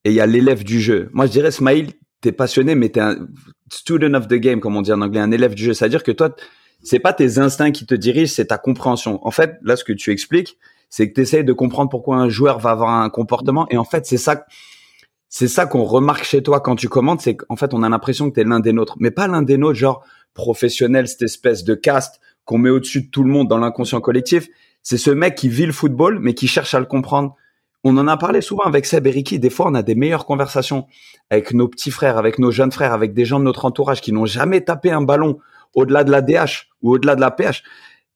et il y a l'élève du jeu. Moi, je dirais, Smaïl, t'es passionné, mais t'es un student of the game, comme on dit en anglais, un élève du jeu. C'est-à-dire que toi, c'est pas tes instincts qui te dirigent, c'est ta compréhension. En fait, là, ce que tu expliques, c'est que tu essayes de comprendre pourquoi un joueur va avoir un comportement. Et en fait, c'est ça, c'est ça qu'on remarque chez toi quand tu commandes, c'est qu'en fait, on a l'impression que tu es l'un des nôtres, mais pas l'un des nôtres, genre professionnel, cette espèce de caste qu'on met au-dessus de tout le monde dans l'inconscient collectif. C'est ce mec qui vit le football, mais qui cherche à le comprendre. On en a parlé souvent avec Seb et Ricky. Des fois, on a des meilleures conversations avec nos petits frères, avec nos jeunes frères, avec des gens de notre entourage qui n'ont jamais tapé un ballon au-delà de la DH ou au-delà de la PH.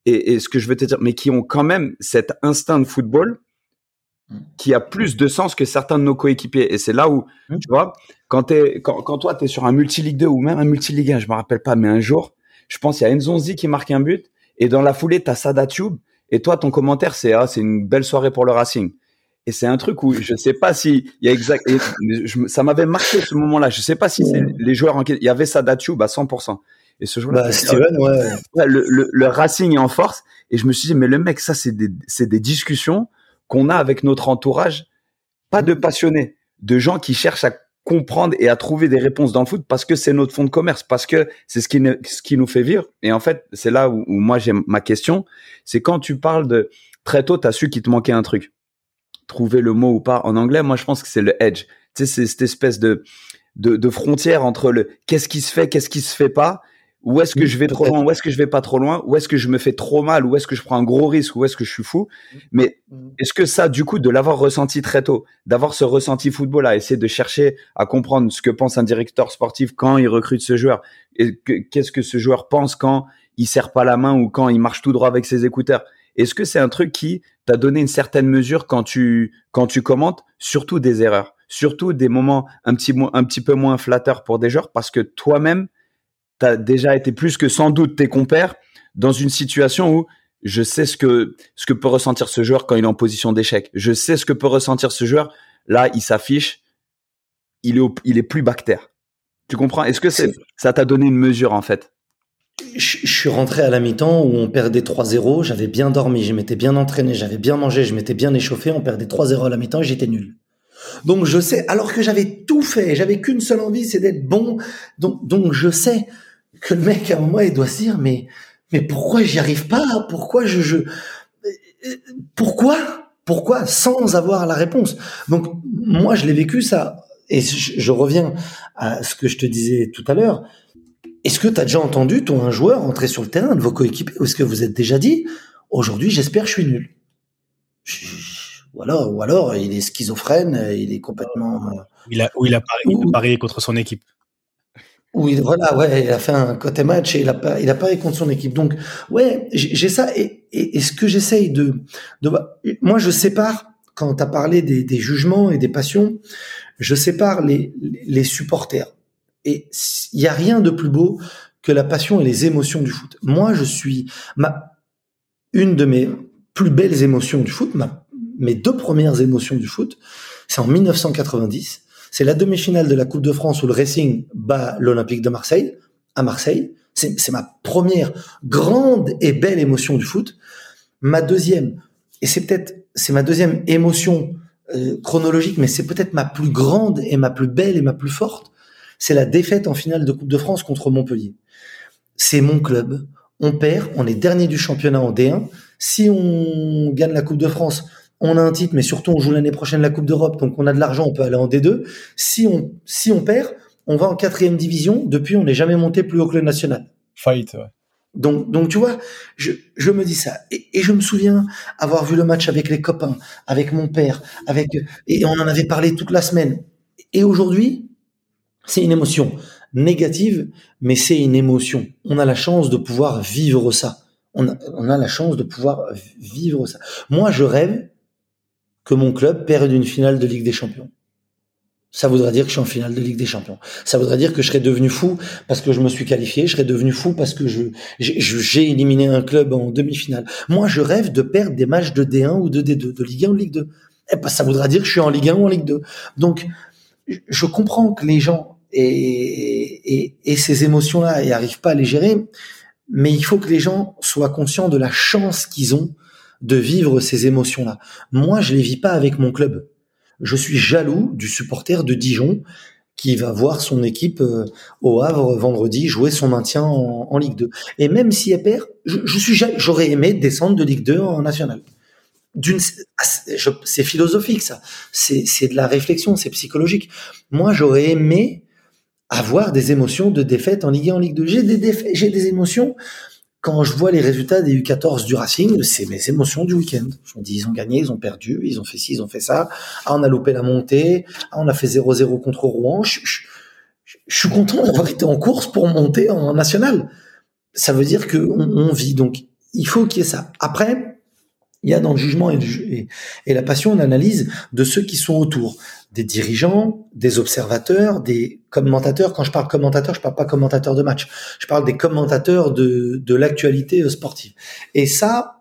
Et, ce que je veux te dire, mais qui ont quand même cet instinct de football qui a plus de sens que certains de nos coéquipiers. Et c'est là où, mmh. tu vois, quand, es, quand, quand toi, tu es sur un multi-ligue 2 ou même un multi-ligue 1, je me rappelle pas, mais un jour, je pense il y a Enzonzi qui marque un but et dans la foulée, tu as Sada Tube et toi, ton commentaire, c'est ah, c'est une belle soirée pour le Racing. Et c'est un truc où je sais pas si il y a exact. ça m'avait marqué ce moment-là. Je sais pas si c'est les joueurs en il y avait Sada Tube à 100%. Et ce jour-là, bah, Steven, ouais. le, le, le, Racing est en force. Et je me suis dit, mais le mec, ça, c'est des, c'est des discussions qu'on a avec notre entourage, pas de passionnés, de gens qui cherchent à comprendre et à trouver des réponses dans le foot parce que c'est notre fond de commerce, parce que c'est ce qui, ce qui nous fait vivre. Et en fait, c'est là où, moi j'ai ma question, c'est quand tu parles de très tôt, tu as su qu'il te manquait un truc. Trouver le mot ou pas en anglais, moi je pense que c'est le edge. Tu sais, c'est cette espèce de, de, de frontière entre le qu'est-ce qui se fait, qu'est-ce qui se fait pas, où est-ce que je vais trop loin? Où est-ce que je vais pas trop loin? Où est-ce que je me fais trop mal? Où est-ce que je prends un gros risque? Où est-ce que je suis fou? Mais est-ce que ça, du coup, de l'avoir ressenti très tôt, d'avoir ce ressenti football, à essayer de chercher à comprendre ce que pense un directeur sportif quand il recrute ce joueur, et qu'est-ce que ce joueur pense quand il serre pas la main ou quand il marche tout droit avec ses écouteurs? Est-ce que c'est un truc qui t'a donné une certaine mesure quand tu quand tu commentes, surtout des erreurs, surtout des moments un petit un petit peu moins flatteurs pour des joueurs, parce que toi-même tu as déjà été plus que sans doute tes compères dans une situation où je sais ce que ce que peut ressentir ce joueur quand il est en position d'échec. Je sais ce que peut ressentir ce joueur. Là, il s'affiche, il est il est plus bactère. Tu comprends? Est-ce que c'est ça t'a donné une mesure en fait? Je, suis rentré à la mi-temps où on perdait 3-0, j'avais bien dormi, je m'étais bien entraîné, j'avais bien mangé, je m'étais bien échauffé, on perdait 3-0 à la mi-temps et j'étais nul. Donc je sais, alors que j'avais tout fait, j'avais qu'une seule envie, c'est d'être bon. Donc, donc je sais que le mec à un moment il doit se dire mais mais pourquoi j'y arrive pas? Pourquoi je, je pourquoi? Pourquoi sans avoir la réponse? Donc moi je l'ai vécu ça et je, reviens à ce que je te disais tout à l'heure. Est-ce que tu as déjà entendu ton un joueur entrer sur le terrain de vos coéquipiers? Ou est-ce que vous êtes déjà dit aujourd'hui j'espère je suis nul? Ou alors, ou alors il est schizophrène, il est complètement. Il a, ou il a parié contre son équipe. Oui, voilà, ouais, il a fait un côté match et il a pas, il a pas contre son équipe. Donc, ouais, j'ai ça et, et, ce que j'essaye de, de, moi, je sépare quand tu as parlé des, des, jugements et des passions, je sépare les, les supporters. Et il y a rien de plus beau que la passion et les émotions du foot. Moi, je suis ma une de mes plus belles émotions du foot, ma, mes deux premières émotions du foot, c'est en 1990 c'est la demi-finale de la Coupe de France où le Racing bat l'Olympique de Marseille à Marseille. C'est ma première grande et belle émotion du foot. Ma deuxième, et c'est peut-être c'est ma deuxième émotion euh, chronologique, mais c'est peut-être ma plus grande et ma plus belle et ma plus forte, c'est la défaite en finale de Coupe de France contre Montpellier. C'est mon club. On perd, on est dernier du championnat en D1. Si on gagne la Coupe de France, on a un titre, mais surtout on joue l'année prochaine la Coupe d'Europe, donc on a de l'argent, on peut aller en D2. Si on, si on perd, on va en quatrième division. Depuis, on n'est jamais monté plus haut que le national. Fight. Ouais. Donc, donc tu vois, je, je me dis ça. Et, et, je me souviens avoir vu le match avec les copains, avec mon père, avec et on en avait parlé toute la semaine. Et aujourd'hui, c'est une émotion négative, mais c'est une émotion. On a la chance de pouvoir vivre ça. On a, on a la chance de pouvoir vivre ça. Moi, je rêve que mon club perde une finale de Ligue des Champions. Ça voudrait dire que je suis en finale de Ligue des Champions. Ça voudrait dire que je serais devenu fou parce que je me suis qualifié. Je serais devenu fou parce que je j'ai éliminé un club en demi-finale. Moi, je rêve de perdre des matchs de D1 ou de D2, de Ligue 1 ou Ligue 2. Eh ben, ça voudrait dire que je suis en Ligue 1 ou en Ligue 2. Donc, je comprends que les gens aient, et ces émotions-là et arrivent pas à les gérer, mais il faut que les gens soient conscients de la chance qu'ils ont de vivre ces émotions-là. Moi, je les vis pas avec mon club. Je suis jaloux du supporter de Dijon qui va voir son équipe euh, au Havre vendredi jouer son maintien en, Ligue 2. Et même si elle perd, je, j'aurais aimé descendre de Ligue 2 en national. Ah, c'est philosophique ça, c'est de la réflexion, c'est psychologique. Moi, j'aurais aimé avoir des émotions de défaite en Ligue 1, en Ligue 2. J'ai des j'ai des émotions quand je vois les résultats des U14 du Racing, c'est mes émotions du week-end. Je me dis, ils ont gagné, ils ont perdu, ils ont fait ci, ils ont fait ça. Ah, on a loupé la montée. Ah, on a fait 0-0 contre Rouen. Je, suis content d'avoir été en course pour monter en national. Ça veut dire que on, vit. Donc, il faut qu'il y ait ça. Après, il y a dans le jugement et, et la passion une analyse de ceux qui sont autour des dirigeants, des observateurs, des commentateurs. Quand je parle commentateur, je parle pas commentateur de match. Je parle des commentateurs de, de l'actualité euh, sportive. Et ça,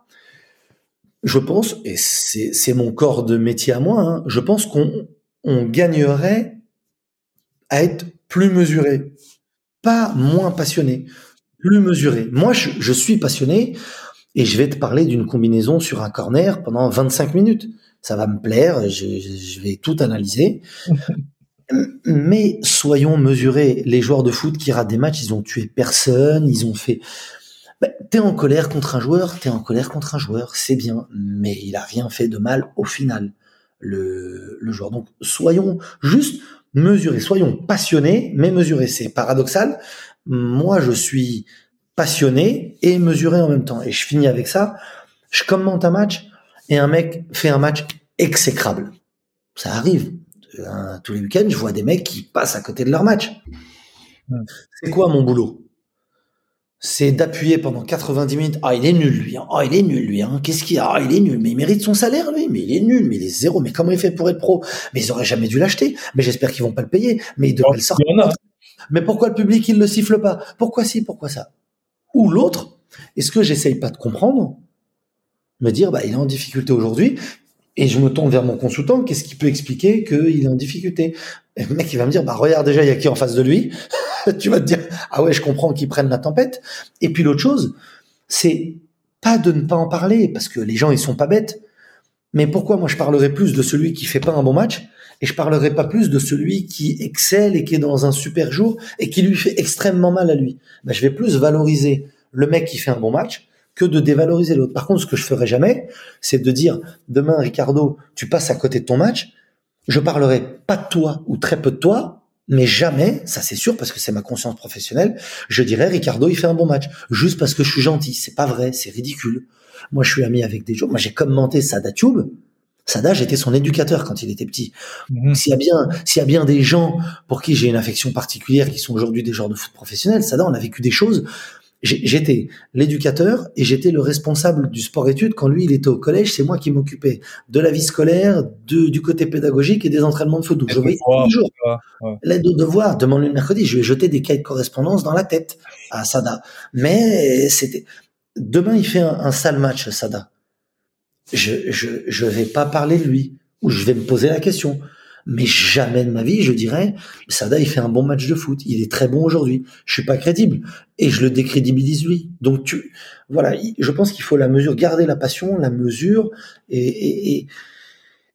je pense, et c'est mon corps de métier à moi, hein, je pense qu'on on gagnerait à être plus mesuré, pas moins passionné, plus mesuré. Moi, je, je suis passionné et je vais te parler d'une combinaison sur un corner pendant 25 minutes ça va me plaire, je, vais tout analyser. Mais soyons mesurés. Les joueurs de foot qui ratent des matchs, ils ont tué personne, ils ont fait. Ben, t'es en colère contre un joueur, t'es en colère contre un joueur, c'est bien, mais il a rien fait de mal au final, le, le joueur. Donc soyons juste mesurés, soyons passionnés, mais mesurés. C'est paradoxal. Moi, je suis passionné et mesuré en même temps. Et je finis avec ça. Je commente un match et un mec fait un match exécrable. Ça arrive. Tous les week-ends, je vois des mecs qui passent à côté de leur match. C'est quoi mon boulot? C'est d'appuyer pendant 90 minutes. Ah, il est nul, lui. Hein. Ah, il est nul, lui. Hein. Qu'est-ce qu'il a? Ah, il est nul. Mais il mérite son salaire, lui. Mais il est nul. Mais il est zéro. Mais comment il fait pour être pro? Mais ils auraient jamais dû l'acheter. Mais j'espère qu'ils vont pas le payer. Mais ils devraient le sortir. Mais pourquoi le public, il le siffle pas? Pourquoi si Pourquoi ça? Ou l'autre, est-ce que j'essaye pas de comprendre? Me dire bah il est en difficulté aujourd'hui et je me tourne vers mon consultant, qu'est-ce qui peut expliquer qu'il est en difficulté? Le mec il va me dire bah regarde déjà il y a qui en face de lui. tu vas te dire ah ouais je comprends qu'il prenne la tempête. Et puis l'autre chose c'est pas de ne pas en parler parce que les gens ils sont pas bêtes. Mais pourquoi moi je parlerai plus de celui qui fait pas un bon match et je parlerai pas plus de celui qui excelle et qui est dans un super jour et qui lui fait extrêmement mal à lui? Ben, je vais plus valoriser le mec qui fait un bon match que de dévaloriser l'autre. Par contre, ce que je ferai jamais, c'est de dire demain, Ricardo, tu passes à côté de ton match. Je parlerai pas de toi ou très peu de toi, mais jamais, ça c'est sûr parce que c'est ma conscience professionnelle, je dirais Ricardo, il fait un bon match juste parce que je suis gentil. C'est pas vrai, c'est ridicule. Moi, je suis ami avec des gens. Moi, j'ai commenté Sada Tube. Sada, j'étais son éducateur quand il était petit. Mhm. S'il y a bien, s'il y a bien des gens pour qui j'ai une affection particulière, qui sont aujourd'hui des joueurs de foot professionnels, Sada, on a vécu des choses J'étais l'éducateur et j'étais le responsable du sport-études quand lui il était au collège. C'est moi qui m'occupais de la vie scolaire, de, du côté pédagogique et des entraînements de foot. Donc je voyais tous les jours l'aide aux devoirs. Demande le mercredi, je lui ai jeté des cahiers de correspondance dans la tête à Sada. Mais c'était demain il fait un, un sale match Sada. Je, je je vais pas parler de lui ou je vais me poser la question mais jamais de ma vie je dirais Sada il fait un bon match de foot, il est très bon aujourd'hui. Je suis pas crédible et je le décrédibilise lui. Donc tu voilà, je pense qu'il faut la mesure, garder la passion, la mesure et, et,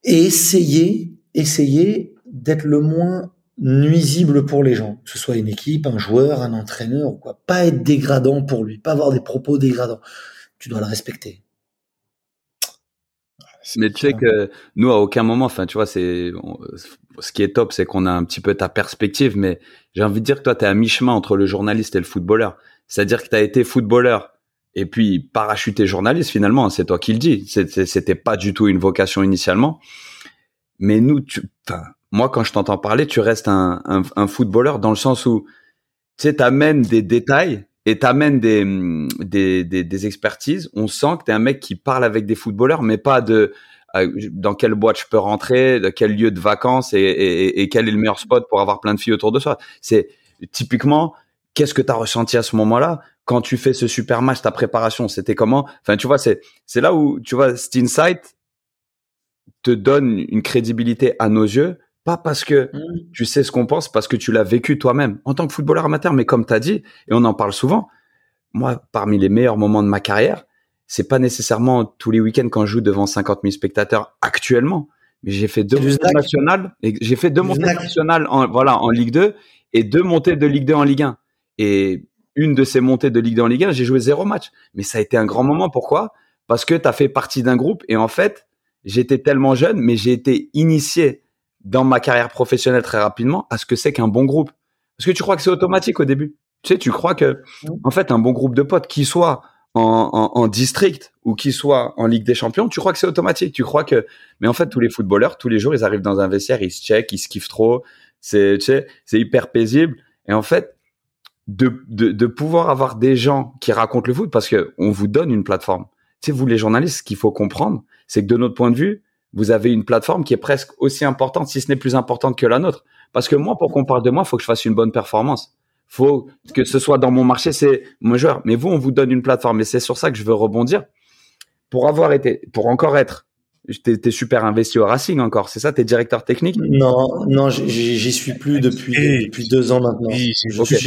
et, essayer essayer d'être le moins nuisible pour les gens, que ce soit une équipe, un joueur, un entraîneur ou quoi. Pas être dégradant pour lui, pas avoir des propos dégradants. Tu dois le respecter. Mais tu sais que nous, à aucun moment, enfin, tu vois, c'est ce qui est top, c'est qu'on a un petit peu ta perspective, mais j'ai envie de dire que toi, tu es à mi-chemin entre le journaliste et le footballeur. C'est-à-dire que tu as été footballeur et puis parachuté journaliste finalement, hein, c'est toi qui le dis. C'était pas du tout une vocation initialement. Mais nous, tu, moi, quand je t'entends parler, tu restes un, un, un, footballeur dans le sens où tu sais, t'amènes des détails et t'amènes des, des, des, des, expertises. On sent que t'es un mec qui parle avec des footballeurs, mais pas de euh, dans quelle boîte je peux rentrer, de quel lieu de vacances et, quel est le meilleur spot pour avoir plein de filles autour de soi. C'est typiquement qu'est-ce que tu as ressenti à ce moment-là quand tu fais ce super match, ta préparation, c'était comment? Enfin, tu vois, c'est c'est là où tu vois, cet insight te donne une crédibilité à nos yeux pas parce que mmh. tu sais ce qu'on pense, parce que tu l'as vécu toi-même en tant que footballeur amateur. Mais comme tu as dit, et on en parle souvent, moi, parmi les meilleurs moments de ma carrière, c'est pas nécessairement tous les week-ends quand je joue devant 50 000 spectateurs actuellement. mais j'ai fait deux montées nationales. J'ai fait deux montées nationales en, voilà, en Ligue 2 et deux montées de Ligue 2 en Ligue 1. Et une de ces montées de Ligue 2 en Ligue 1, j'ai joué zéro match. Mais ça a été un grand moment. Pourquoi? Parce que tu as fait partie d'un groupe et en fait, j'étais tellement jeune, mais j'ai été initié dans ma carrière professionnelle très rapidement à ce que c'est qu'un bon groupe. Parce que tu crois que c'est automatique au début. Tu sais, tu crois que, en fait, un bon groupe de potes, qui soit en, en, district ou qui soit en Ligue des Champions, tu crois que c'est automatique. Tu crois que, mais en fait, tous les footballeurs, tous les jours, ils arrivent dans un vestiaire, ils se checkent, ils se kiffent trop. C'est, tu sais, c'est hyper paisible. Et en fait, de, de, de, pouvoir avoir des gens qui racontent le foot parce que on vous donne une plateforme. Tu sais, vous les journalistes, ce qu'il faut comprendre, c'est que de notre point de vue, vous avez une plateforme qui est presque aussi importante, si ce n'est plus importante que la nôtre. Parce que moi, pour qu'on parle de moi, il faut que je fasse une bonne performance. Faut que ce soit dans mon marché, c'est mon joueur. Mais vous, on vous donne une plateforme. Et c'est sur ça que je veux rebondir. Pour avoir été, pour encore être, t'es super investi au Racing encore. C'est ça, t'es directeur technique? Non, non, j'y suis plus depuis depuis deux ans maintenant. J'y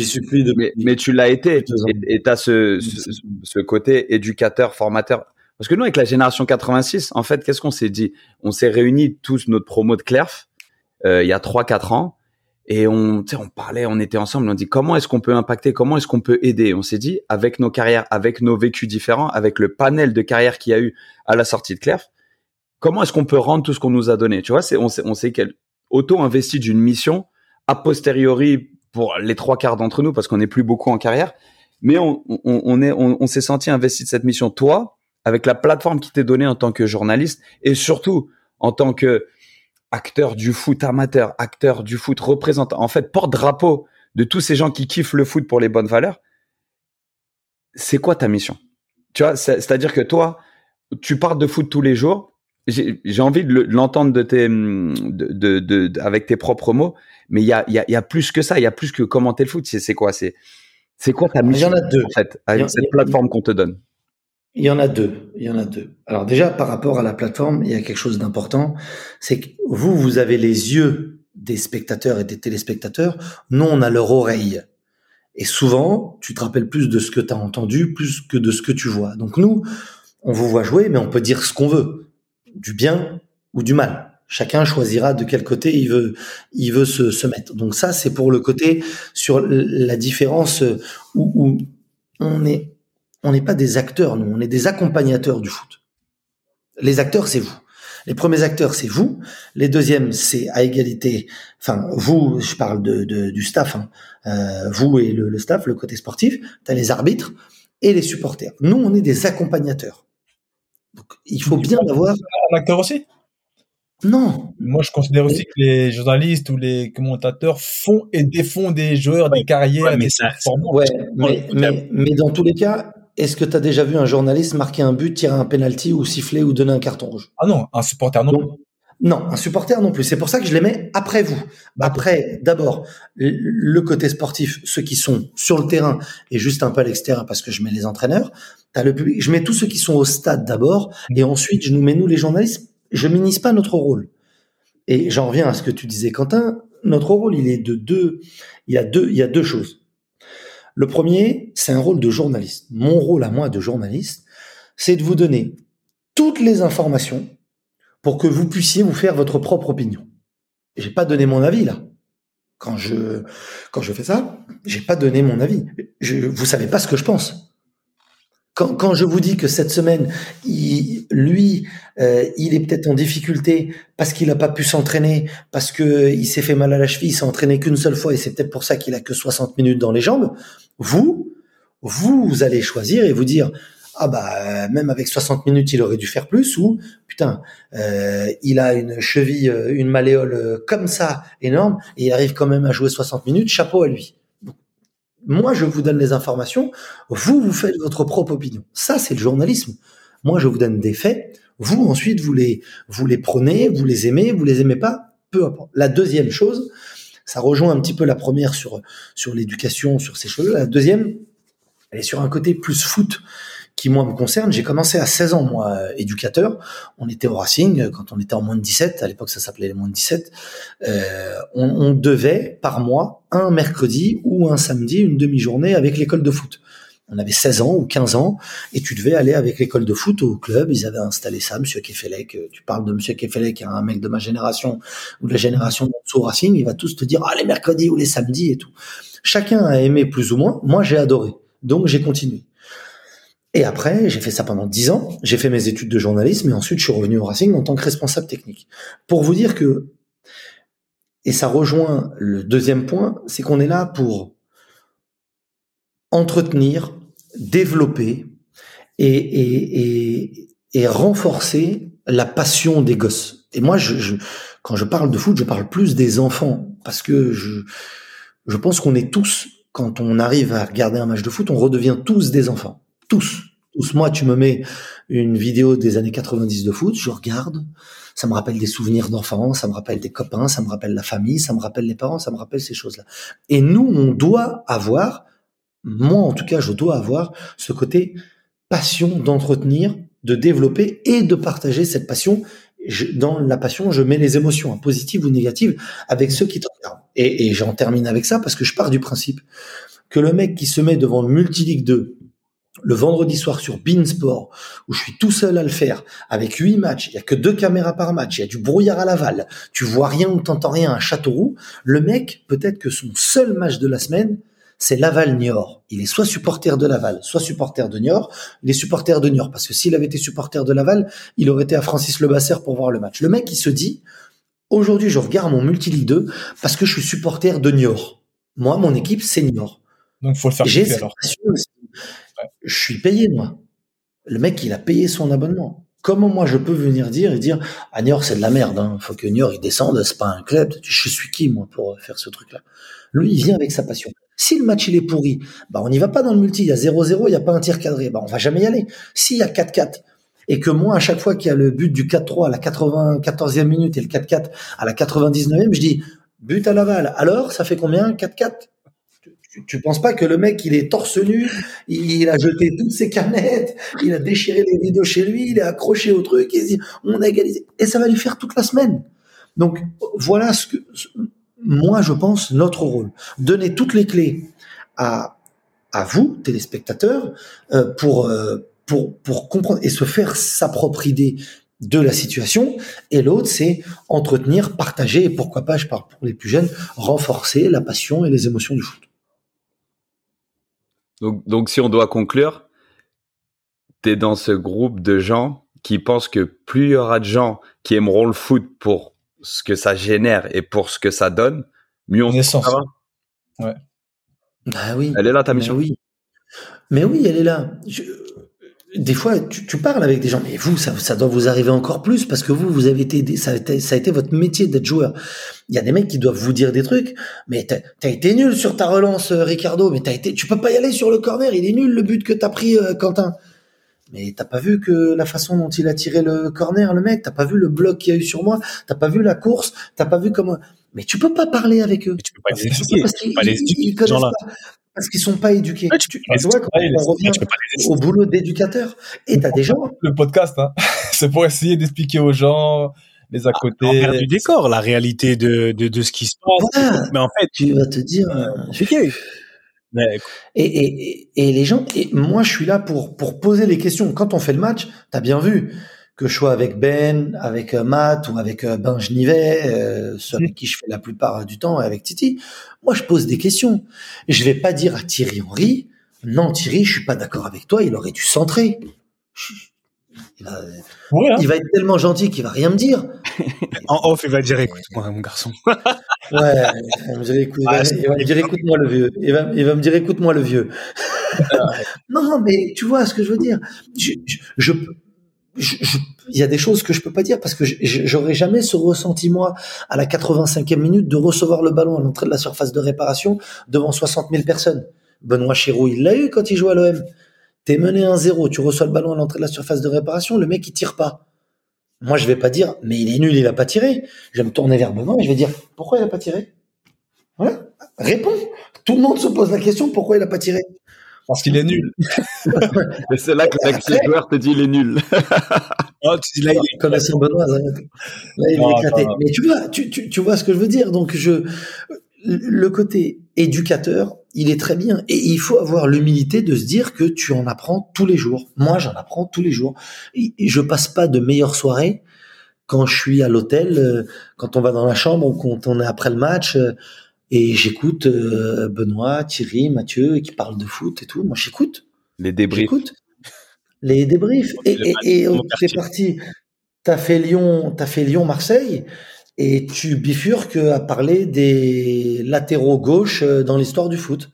suis plus depuis. Mais, mais tu l'as été. Et t'as ce, ce, ce côté éducateur, formateur. Parce que nous, avec la génération 86, en fait, qu'est-ce qu'on s'est dit? On s'est réunis tous notre promo de Clerf euh, il y a 3-4 ans et on, on parlait, on était ensemble, on dit comment est-ce qu'on peut impacter, comment est-ce qu'on peut aider? On s'est dit avec nos carrières, avec nos vécus différents, avec le panel de carrières qu'il y a eu à la sortie de Clerf, comment est-ce qu'on peut rendre tout ce qu'on nous a donné? Tu vois, c'est on s'est on s'est auto investi d'une mission a posteriori pour les trois quarts d'entre nous parce qu'on n'est plus beaucoup en carrière, mais on, on, on est on s'est senti investi de cette mission. Toi, avec la plateforme qui t'est donnée en tant que journaliste et surtout en tant que acteur du foot amateur, acteur du foot représentant, en fait, porte-drapeau de tous ces gens qui kiffent le foot pour les bonnes valeurs, c'est quoi ta mission? Tu vois, c'est-à-dire que toi, tu parles de foot tous les jours. J'ai envie de l'entendre de tes, de, de, avec tes propres mots, mais il y a, y, a, y a plus que ça. Il y a plus que commenter le foot. C'est quoi? C'est c'est quoi ta mission Il y en a deux. En fait, avec cette plateforme qu'on te donne? Il y en a deux. Il y en a deux. Alors déjà, par rapport à la plateforme, il y a quelque chose d'important. C'est que vous, vous avez les yeux des spectateurs et des téléspectateurs. Nous, on a leur oreille. Et souvent, tu te rappelles plus de ce que tu as entendu, plus que de ce que tu vois. Donc nous, on vous voit jouer, mais on peut dire ce qu'on veut. Du bien ou du mal. Chacun choisira de quel côté il veut, il veut se, se mettre. Donc ça, c'est pour le côté sur la différence où, où on est on n'est pas des acteurs, nous, on est des accompagnateurs du foot. Les acteurs, c'est vous. Les premiers acteurs, c'est vous. Les deuxièmes, c'est à égalité. Enfin, vous, je parle de, du staff. Hein. Euh, vous et le, staff, le côté sportif. T'as les arbitres et les supporters. Nous, on est des accompagnateurs. Donc, il faut bien avoir. Un acteur aussi? Non. Moi, je considère aussi que les journalistes ou les commentateurs font et défont des joueurs, des carrières, mais, ça, ouais, mais, mais, dans tous les cas, est-ce que tu as déjà vu un journaliste marquer un but, tirer un penalty ou siffler ou donner un carton rouge? Ah non, un supporter non. non, un supporter non plus. C'est pour ça que je les mets après vous. Après, d'abord, le côté sportif, ceux qui sont sur le terrain et juste un peu à l'extérieur parce que je mets les entraîneurs. T'as le public. Je mets tous ceux qui sont au stade d'abord et ensuite je nous mets nous les journalistes. Je minimise pas notre rôle. Et j'en reviens à ce que tu disais, Quentin. Notre rôle, il est de deux. Il y a deux. Il y a deux choses. Le premier, c'est un rôle de journaliste. Mon rôle à moi de journaliste, c'est de vous donner toutes les informations pour que vous puissiez vous faire votre propre opinion. J'ai pas donné mon avis là. Quand je quand je fais ça, j'ai pas donné mon avis. Je, vous savez pas ce que je pense. Quand, quand je vous dis que cette semaine, il, lui, euh, il est peut-être en difficulté parce qu'il n'a pas pu s'entraîner, parce que il s'est fait mal à la cheville, il s'est entraîné qu'une seule fois et c'est peut-être pour ça qu'il a que 60 minutes dans les jambes. Vous, vous, allez choisir et vous dire ah bah même avec 60 minutes il aurait dû faire plus ou putain euh, il a une cheville, euh, une malléole comme ça énorme et il arrive quand même à jouer 60 minutes. Chapeau à lui. Moi, je vous donne les informations, vous, vous faites votre propre opinion. Ça, c'est le journalisme. Moi, je vous donne des faits, vous, ensuite, vous les, vous les prenez, vous les aimez, vous les aimez pas, peu importe. La deuxième chose, ça rejoint un petit peu la première sur, sur l'éducation, sur ces choses. La deuxième, elle est sur un côté plus foot qui moi me concerne, j'ai commencé à 16 ans moi éducateur. On était au Racing quand on était en moins de 17, à l'époque ça s'appelait les moins de 17. Euh, on, on, devait par mois un mercredi ou un samedi une demi-journée avec l'école de foot. On avait 16 ans ou 15 ans et tu devais aller avec l'école de foot au club. Ils avaient installé ça, Monsieur Kefelec. Tu parles de Monsieur Kefelec, un mec de ma génération ou de la génération de Racing, il va tous te dire ah les mercredis ou les samedis et tout. Chacun a aimé plus ou moins. Moi, j'ai adoré. Donc, j'ai continué. Et après, j'ai fait ça pendant dix ans. J'ai fait mes études de journalisme et ensuite je suis revenu au Racing en tant que responsable technique. Pour vous dire que, et ça rejoint le deuxième point, c'est qu'on est là pour entretenir, développer et, et, et, et renforcer la passion des gosses. Et moi, je, je, quand je parle de foot, je parle plus des enfants parce que je, je pense qu'on est tous, quand on arrive à regarder un match de foot, on redevient tous des enfants. Tous. Tous. Moi, tu me mets une vidéo des années 90 de foot, je regarde, ça me rappelle des souvenirs d'enfants, ça me rappelle des copains, ça me rappelle la famille, ça me rappelle les parents, ça me rappelle ces choses-là. Et nous, on doit avoir, moi en tout cas, je dois avoir ce côté passion d'entretenir, de développer et de partager cette passion. dans la passion, je mets les émotions, hein, positives ou négatives, avec ceux qui te regardent. Et, j'en termine avec ça parce que je pars du principe que le mec qui se met devant le Multiligue 2 le vendredi soir sur Beansport, où je suis tout seul à le faire, avec huit matchs, il y a que deux caméras par match, il y a du brouillard à Laval, tu vois rien ou t'entends rien à Châteauroux, le mec, peut-être que son seul match de la semaine, c'est Laval-Niort. Il est soit supporter de Laval, soit supporter de Niort. Il est supporter de Niort, parce que s'il avait été supporter de Laval, il aurait été à Francis Lebasser pour voir le match. Le mec, il se dit, aujourd'hui, je regarde mon Multiligue 2 parce que je suis supporter de Niort. Moi, mon équipe, c'est Niort. Donc, faut le faire J'ai alors. Je suis payé, moi. Le mec, il a payé son abonnement. Comment moi je peux venir dire et dire ah Niort c'est de la merde, hein. faut que Niort il descende, c'est pas un club. Je suis qui moi pour faire ce truc-là? Lui il vient avec sa passion. Si le match il est pourri, bah on n'y va pas dans le multi. Il y a 0-0, il y a pas un tir cadré, bah on va jamais y aller. S'il y a 4-4 et que moi à chaque fois qu'il y a le but du 4-3 à la 94e minute et le 4-4 à la 99e, je dis but à Laval. Alors ça fait combien 4-4 tu, tu penses pas que le mec, il est torse nu, il a jeté toutes ses canettes, il a déchiré les rideaux chez lui, il est accroché au truc, il dit, on a égalisé. Et ça va lui faire toute la semaine. Donc, voilà ce que, moi, je pense, notre rôle. Donner toutes les clés à, à vous, téléspectateurs, euh, pour, euh, pour, pour comprendre et se faire sa propre idée de la situation. Et l'autre, c'est entretenir, partager, et pourquoi pas, je parle pour les plus jeunes, renforcer la passion et les émotions du foot. Donc, si on doit conclure, tu es dans ce groupe de gens qui pensent que plus il y aura de gens qui aimeront le foot pour ce que ça génère et pour ce que ça donne, mieux on se Ouais. Bah oui. Elle est là ta mission. oui. Mais oui, elle est là des fois, tu, parles avec des gens, mais vous, ça, doit vous arriver encore plus parce que vous, vous avez été, ça a été, ça a été votre métier d'être joueur. Il y a des mecs qui doivent vous dire des trucs, mais t'as as été nul sur ta relance, euh, Ricardo, mais t'as été, tu peux pas y aller sur le corner, il est nul le but que t'as pris, euh, Quentin. Mais t'as pas vu que la façon dont il a tiré le corner, le mec, t'as pas vu le bloc qu'il y a eu sur moi, t'as pas vu la course, t'as pas vu comment? Mais tu peux pas parler avec eux. tu peux pas les éduquer. Parce qu'ils connaissent pas parce qu'ils sont pas éduqués. tu, vois, quand on revient au boulot d'éducateur, et t'as des gens. Le podcast, hein, c'est pour essayer d'expliquer aux gens les à ah, côté. du décor, la réalité de, de, de ce qui se passe. Mais en fait, tu vas te dire. Euh, Et, et, et, les gens, et moi je suis là pour, pour poser les questions. Quand on fait le match, t'as bien vu, que je sois avec Ben, avec euh, Matt ou avec euh, Ben Genivet, euh, ceux avec qui je fais la plupart du temps, avec Titi, moi je pose des questions. Je vais pas dire à Thierry Henry, non Thierry, je suis pas d'accord avec toi, il aurait dû centrer. Il va, hein. il va être tellement gentil qu'il va rien me dire. en off, il va dire écoute-moi mon garçon. ouais, il va me dire écoute-moi le vieux. Il va, il va me dire écoute-moi le vieux. non, mais tu vois ce que je veux dire. je, je, il y a des choses que je peux pas dire parce que j'aurais jamais ce ressenti moi à la 85e minute de recevoir le ballon à l'entrée de la surface de réparation devant 60 000 personnes. Benoît Chirou, il l'a eu quand il jouait à l'OM. T'es mené 1-0, tu reçois le ballon à l'entrée de la surface de réparation, le mec il tire pas. Moi je vais pas dire mais il est nul, il a pas tiré. Je vais me tourner vers Benoît et je vais dire pourquoi il a pas tiré? Voilà, réponds. Tout le monde se pose la question pourquoi il a pas tiré? Parce qu'il est nul. c'est là que le joueur te dit il est nul. oh, tu dis là, il est comme Benoît. Là, il est éclaté. Mais tu vois, tu, tu, tu vois ce que je veux dire. Donc, je, le côté éducateur, il est très bien. Et il faut avoir l'humilité de se dire que tu en apprends tous les jours. Moi, j'en apprends tous les jours. Et je passe pas de meilleures soirées quand je suis à l'hôtel, euh, quand on va dans la chambre ou quand on est après le match euh, et j'écoute euh, Benoît, Thierry, Mathieu qui parlent de foot et tout. Moi, j'écoute. Les débriefs. J'écoute. Les débriefs. Et, et, et on. T'as fait Lyon, t'as fait Lyon-Marseille et tu bifurques à parler des latéraux gauches dans l'histoire du foot.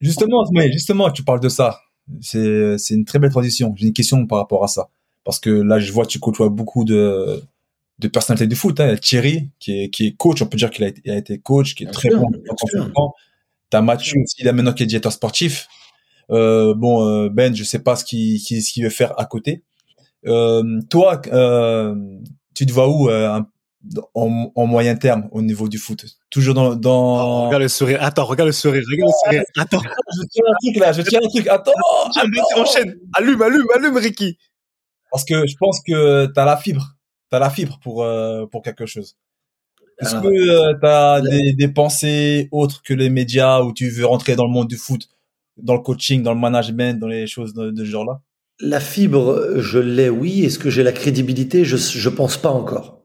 Justement, mais justement, tu parles de ça. C'est, c'est une très belle transition. J'ai une question par rapport à ça. Parce que là, je vois, tu côtoies beaucoup de, de personnalités du foot. Hein. Thierry, qui est, qui est coach, on peut dire qu'il a été, a été coach, qui est très bon en T'as Mathieu aussi, il a maintenant qui est directeur sportif. Euh, bon, euh, Ben, je sais pas ce qu'il ce qu'il veut faire à côté. Euh, toi, euh, tu te vois où euh, en, en, moyen terme au niveau du foot Toujours dans... dans... Oh, regarde le sourire. Attends, regarde le sourire. Regarde le sourire. Attends. je tiens un truc là. Je tiens un truc. Attends. attends. Enchaîne. Allume, allume, allume, Ricky. Parce que je pense que tu as la fibre. Tu as la fibre pour, euh, pour quelque chose. Est-ce que euh, tu as des, des pensées autres que les médias où tu veux rentrer dans le monde du foot, dans le coaching, dans le management, dans les choses de, de ce genre-là? La fibre, je l'ai, oui. Est-ce que j'ai la crédibilité? Je je pense pas encore.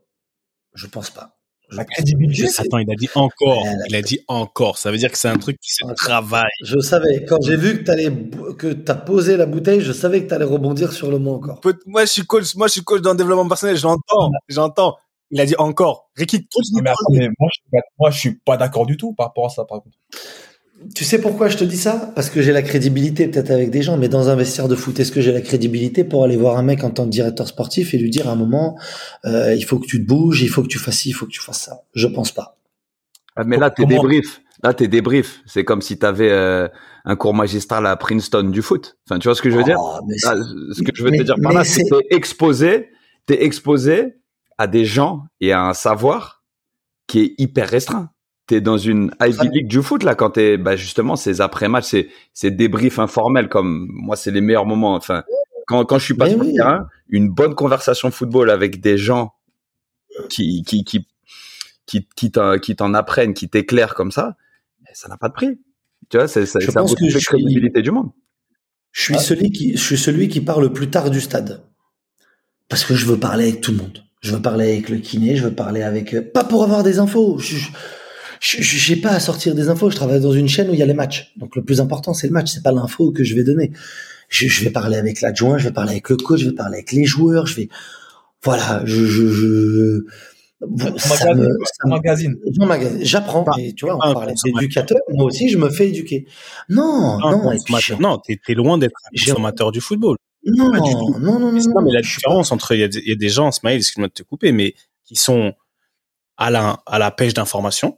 Je pense pas. La crédibilité. Attends, il a dit encore. Il a dit encore. Ça veut dire que c'est un truc qui se travaille. Je savais. Quand j'ai vu que t'allais, que t'as posé la bouteille, je savais que t'allais rebondir sur le mot encore. Moi, je suis coach. Moi, je suis coach dans le développement personnel. J'entends. J'entends. Il a dit encore. Ricky, moi, je, moi, je suis pas d'accord du tout par rapport à ça, par contre. Tu sais pourquoi je te dis ça? Parce que j'ai la crédibilité peut-être avec des gens, mais dans un vestiaire de foot, est-ce que j'ai la crédibilité pour aller voir un mec en tant que directeur sportif et lui dire à un moment, euh, il faut que tu te bouges, il faut que tu fasses ci, il faut que tu fasses ça? Je pense pas. Ah, mais là, t'es débrief. Là, t'es débrief. C'est comme si t'avais euh, un cours magistral à Princeton du foot. Enfin, tu vois ce que je veux dire? Oh, Ce que je veux te dire par là, c'est que t'es exposé, t'es exposé à des gens et à un savoir qui est hyper restreint t'es dans une Ivy League du foot là quand t'es bah justement ces après matchs c'est c'est débriefs informels comme moi c'est les meilleurs moments enfin quand quand je suis pas sur le terrain une bonne conversation football avec des gens qui qui qui qui qui t'en apprennent qui t'éclairent comme ça ça n'a pas de prix. Tu vois c'est c'est la crédibilité du monde. je suis celui qui je suis celui qui parle le plus tard du stade. Parce que je veux parler avec tout le monde. Je veux parler avec le kiné je veux parler avec pas pour avoir des infos. Je, j'ai pas à sortir des infos. Je travaille dans une chaîne où il y a les matchs. Donc le plus important, c'est le match. C'est pas l'info que je vais donner. Je, je vais parler avec l'adjoint, je vais parler avec le coach, je vais parler avec les joueurs. Je vais, voilà, je, je, je... ça magazine, magazine. J'apprends. tu vois, on parlait d'éducateur. Moi aussi, je me fais éduquer. Non, non, non. non, t'es es loin d'être un consommateur du football. Non, non, non, non, non, mais la différence entre il y, a des, il y a des gens, Smile, excuse-moi de te couper, mais qui sont à la à la pêche d'informations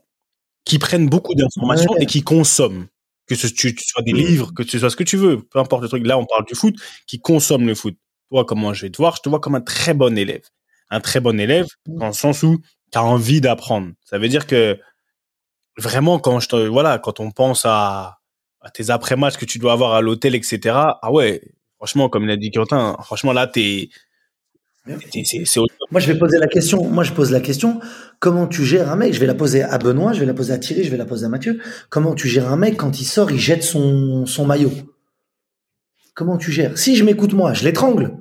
qui prennent beaucoup d'informations et qui consomment. Que ce soit des livres, que ce soit ce que tu veux, peu importe le truc. Là, on parle du foot, qui consomment le foot. Toi, comment je vais te voir Je te vois comme un très bon élève. Un très bon élève, dans le sens où tu as envie d'apprendre. Ça veut dire que vraiment, quand je te, voilà, quand on pense à, à tes après-matchs que tu dois avoir à l'hôtel, etc. Ah ouais, franchement, comme l'a dit Quentin, franchement là, moi, je vais poser la question. Moi, je pose la question. Comment tu gères un mec? Je vais la poser à Benoît, je vais la poser à Thierry, je vais la poser à Mathieu. Comment tu gères un mec quand il sort, il jette son, son maillot? Comment tu gères? Si je m'écoute moi, je l'étrangle.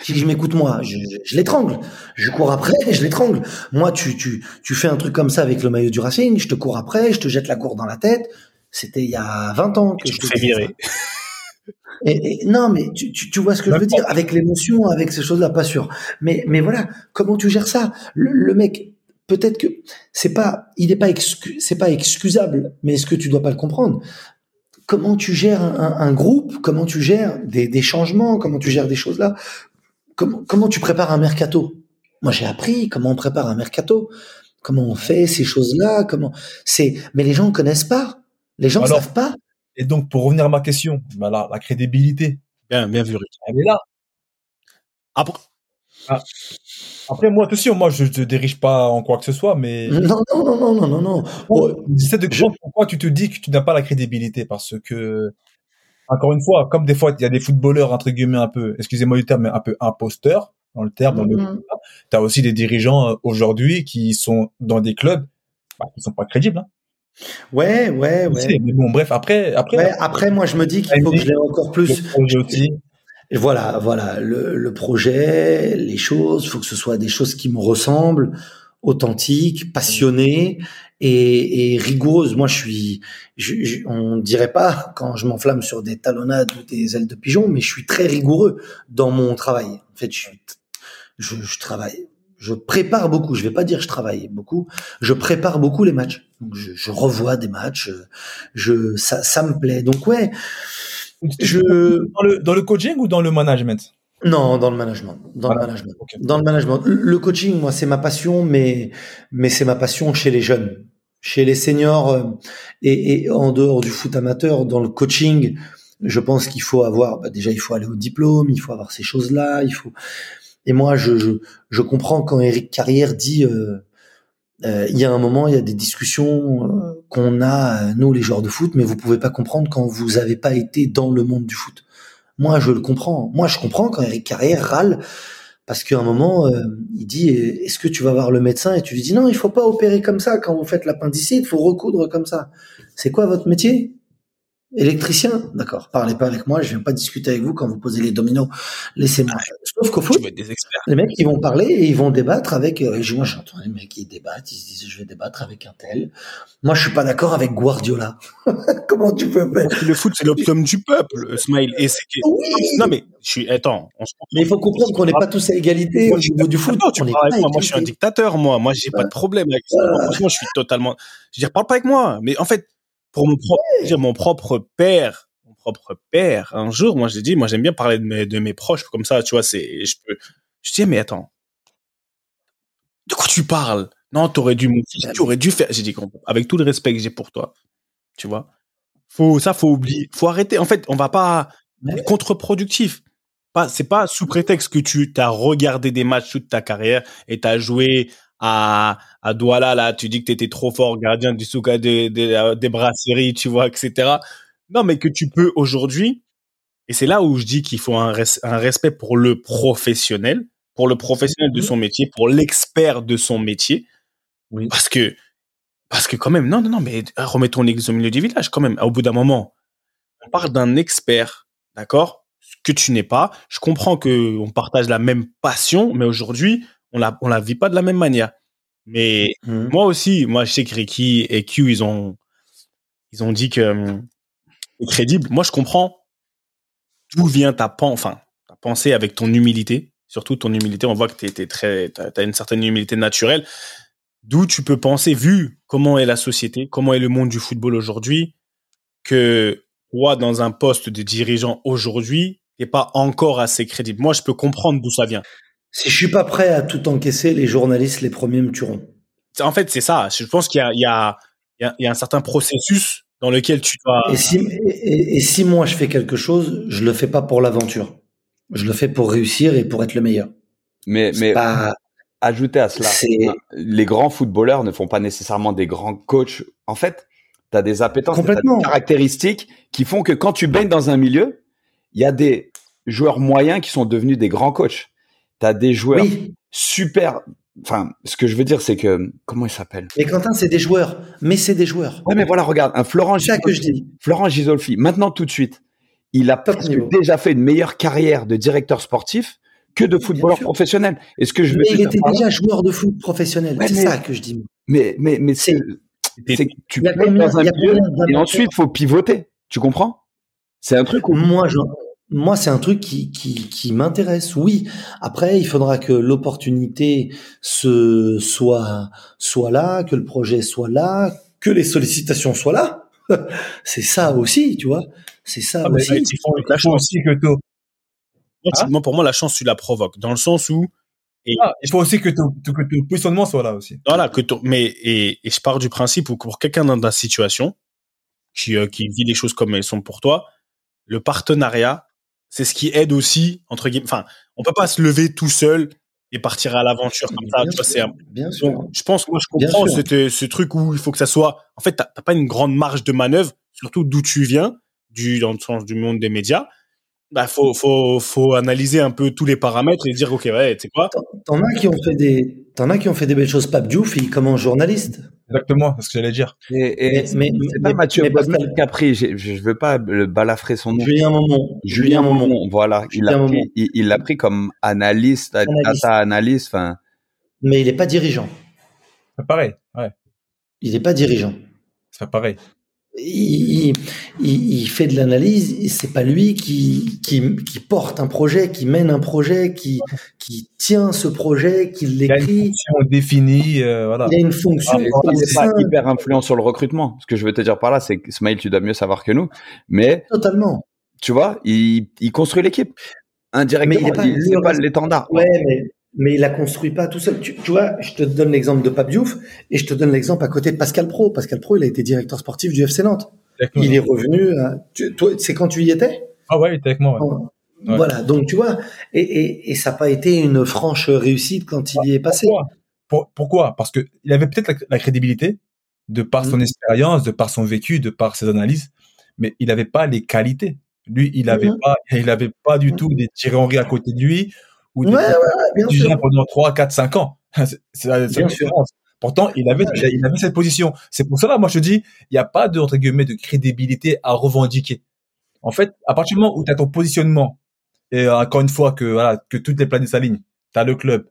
Si je m'écoute moi, je, je l'étrangle. Je cours après, je l'étrangle. Moi, tu, tu, tu fais un truc comme ça avec le maillot du Racing, je te cours après, je te jette la cour dans la tête. C'était il y a 20 ans que je te fais virer. Et, non, mais tu, tu, tu, vois ce que je veux dire avec l'émotion, avec ces choses-là, pas sûr. Mais mais voilà, comment tu gères ça? Le, mec, peut-être que c'est pas, il est pas c'est pas excusable, mais est-ce que tu dois pas le comprendre? Comment tu gères un, un, groupe? Comment tu gères des, des, changements? Comment tu gères des choses là comment, comment tu prépares un mercato? Moi, j'ai appris comment on prépare un mercato, comment on fait ces choses-là, comment c'est. Mais les gens connaissent pas. Les gens ne savent pas. Et donc, pour revenir à ma question, bah la, la crédibilité. Bien, bien vu, Elle est là. Après, ah. après moi, aussi, moi, je te dirige pas en quoi que ce soit, mais. Non, non, non, non, non, non, non. J'essaie de comprendre pourquoi tu te dis que tu n'as pas la crédibilité, parce que, encore une fois, comme des fois, il y a des footballeurs, entre guillemets, un peu, excusez-moi du terme, mais un peu imposteurs, dans le terme, dans le, mm-hmm. tu as aussi des dirigeants euh, aujourd'hui qui sont dans des clubs, bah, qui sont pas crédibles, hein. Ouais, ouais, ouais. mais bon, bref, après, après, après, moi, je me dis qu'il faut que je l'aie encore plus. Voilà, voilà, le, projet, les choses, il faut que ce soit des choses qui me ressemblent, authentiques, passionnées et, rigoureuses. Moi, je suis, je, on dirait pas quand je m'enflamme sur des talonnades ou des ailes de pigeon, mais je suis très rigoureux dans mon travail. En fait, je je, je travaille je prépare beaucoup. Je vais pas dire je travaille beaucoup. Je prépare beaucoup les matchs. Donc je, je revois des matchs. Je ça, ça me plaît. Donc ouais. Je dans le dans le coaching ou dans le management? Non, dans le management. Dans le management. Dans le management. Le coaching, moi, c'est ma passion, mais mais c'est ma passion chez les jeunes, chez les seniors euh, et, et en dehors du foot amateur. Dans le coaching, je pense qu'il faut avoir. Bah déjà, il faut aller au diplôme. Il faut avoir ces choses-là. Il faut et moi, je, je, comprends quand Eric Carrière dit, euh, euh, il y a un moment, il y a des discussions euh, qu'on a, nous, les joueurs de foot, mais vous pouvez pas comprendre quand vous n'avez pas été dans le monde du foot. Moi, je le comprends. Moi, je comprends quand Eric Carrière râle parce qu'à un moment, il dit Est-ce que tu vas voir le médecin? Et tu lui dis Non, il faut pas opérer comme ça. Quand vous faites l'appendicite, il faut recoudre comme ça. C'est quoi votre métier? Électricien, d'accord. Parlez pas avec moi, je viens pas discuter avec vous quand vous posez les dominos. Laissez-moi. Sauf qu'au foot, les mecs ils vont parler et ils vont débattre avec. Euh, moi j'entends les mecs qui débattent, ils se disent je vais débattre avec un tel. Moi je suis pas d'accord avec Guardiola. Comment tu peux faire? Le foot c'est l'optimum du peuple, Smile. Et c'est non mais je suis attends. Mais il faut comprendre qu'on n'est pas tous à égalité au niveau du foot. tu moi, moi je suis un dictateur moi. Moi j'ai pas de problème avec ça. Franchement je suis totalement. Je veux dire parle pas avec moi. Mais en fait pour mon propre, mon propre père, mon propre père, un jour, moi, j'ai dit, moi, j'aime bien parler de mes, de mes proches comme ça, tu vois, c'est, je peux, je dis, mais attends, de quoi tu parles? Non, t'aurais dû, tu aurais dû faire, j'ai dit, avec tout le respect que j'ai pour toi, tu vois, faut, ça, faut oublier, faut arrêter. En fait, on va pas, contre-productif. Pas, c'est pas sous prétexte que tu t'as regardé des matchs toute ta carrière et t'as joué à, à Douala, là, tu dis que tu étais trop fort, gardien du souka des, des, des brasseries, tu vois, etc. Non, mais que tu peux aujourd'hui, et c'est là où je dis qu'il faut un, un, respect pour le professionnel, pour le professionnel de mmh. son métier, pour l'expert de son métier. Oui. Parce que, parce que quand même, non, non, non, mais remettons l'église au milieu du village, quand même. Au bout d'un moment, on parle d'un expert, d'accord? Que tu n'es pas. Je comprends que on partage la même passion, mais aujourd'hui, on la, on la vit pas de la même manière. Mais mmh. moi aussi, moi, je sais que Ricky et Q, ils ont, ils ont dit que hum, c'est crédible. Moi, je comprends d'où vient ta, enfin, ta pensée avec ton humilité. Surtout ton humilité, on voit que tu très, as une certaine humilité naturelle. D'où tu peux penser, vu comment est la société, comment est le monde du football aujourd'hui, que toi, dans un poste de dirigeant aujourd'hui, n'est pas encore assez crédible. Moi, je peux comprendre d'où ça vient. Si je suis pas prêt à tout encaisser, les journalistes, les premiers me tueront. En fait, c'est ça. Je pense qu'il y, y, y a, un certain processus dans lequel tu dois. Et si, et, si moi je fais quelque chose, je le fais pas pour l'aventure. Je le fais pour réussir et pour être le meilleur. Mais, mais pas... ajouter à cela, les grands footballeurs ne font pas nécessairement des grands coachs. En fait, tu as des appétences, des caractéristiques qui font que quand tu baignes dans un milieu, il y a des joueurs moyens qui sont devenus des grands coachs. T'as des joueurs super. Enfin, ce que je veux dire, c'est que comment ils s'appellent Mais Quentin, c'est des joueurs. Mais c'est des joueurs. Ouais, mais voilà, regarde, un Florent Gisolfi. que je dis. Florent Gisolfi. Maintenant, tout de suite, il a déjà fait une meilleure carrière de directeur sportif que de footballeur professionnel. Est-ce que je Mais il était déjà joueur de foot professionnel. c'est ça que je dis. Mais mais mais c'est tu plais dans un milieu et ensuite faut pivoter. Tu comprends? C'est un truc où moi je moi, c'est un truc qui, qui, qui m'intéresse. Oui. Après, il faudra que l'opportunité se soit soit là, que le projet soit là, que les sollicitations soient là. c'est ça aussi, tu vois. C'est ça ah, aussi. Il faut la chance aussi que toi. Moi, pour moi, la chance, tu la provoques, dans le sens où. Ah, il faut aussi que ton, que positionnement soit là aussi. Voilà, que mais et, et je pars du principe où pour quelqu'un dans ta situation qui, euh, qui vit les choses comme elles sont pour toi, le partenariat c'est ce qui aide aussi entre guillemets. Enfin, on peut pas se lever tout seul et partir à l'aventure comme ça. Bien sûr. je pense, moi, je comprends ce, ce truc où il faut que ça soit. En fait, t'as pas une grande marge de manœuvre, surtout d'où tu viens, du dans le sens du monde des médias. Bah, faut, faut, faut analyser un peu tous les paramètres et dire, ok, ouais, tu sais quoi. T'en as qui ont fait des, t'en as qui ont fait des belles choses. Pape Diouf, il commence journaliste. Exactement, c'est ce que j'allais dire. Et, mais, c'est pas Mathieu qui a pris, je, je veux pas le balafrer son nom. Julien Momon. Julien Momon, voilà. il l'a pris, il, l'a pris comme analyste, analyste. data analyst, enfin. Mais il est pas dirigeant. C'est pareil, ouais. Il n'est pas dirigeant. C'est pas pareil il, il, fait de l'analyse, c'est pas lui qui, qui, qui, porte un projet, qui mène un projet, qui, qui tient ce projet, qui l'écrit. Il a une fonction définie, euh, voilà. Il a une fonction. Ah, il n'est pas hyper influent sur le recrutement. Ce que je veux te dire par là, c'est que Smile, tu dois mieux savoir que nous, mais. Totalement. Tu vois, il, il construit l'équipe. Indirectement, mais il n'est pas, l'étendard. Ouais, mais mais il la construit pas tout seul. Tu, vois, je te donne l'exemple de Pape Diouf et je te donne l'exemple à côté de Pascal Pro. Pascal Pro, il a été directeur sportif du FC Nantes. Il est revenu. toi, c'est quand tu y étais? Ah ouais, il était avec moi. Voilà, donc tu vois, et, et, et ça n'a pas été une franche réussite quand il y est passé. Pourquoi, Pourquoi? Parce que il avait peut-être la, crédibilité de par son mmh. expérience, de par son vécu, de par ses analyses, mais il n'avait pas les qualités. Lui, il n'avait mmh. pas, il avait pas du mmh. tout des Thierry Henry à côté de lui ou ouais, ouais, pendant 3, 4, 5 ans. C'est la différence. Pourtant, il avait, il avait cette position. C'est pour cela, moi, je dis, il n'y a pas de, entre guillemets, de crédibilité à revendiquer. En fait, à partir du moment où tu as ton positionnement, et encore une fois, que, voilà, que toutes les planètes s'alignent, tu as le club,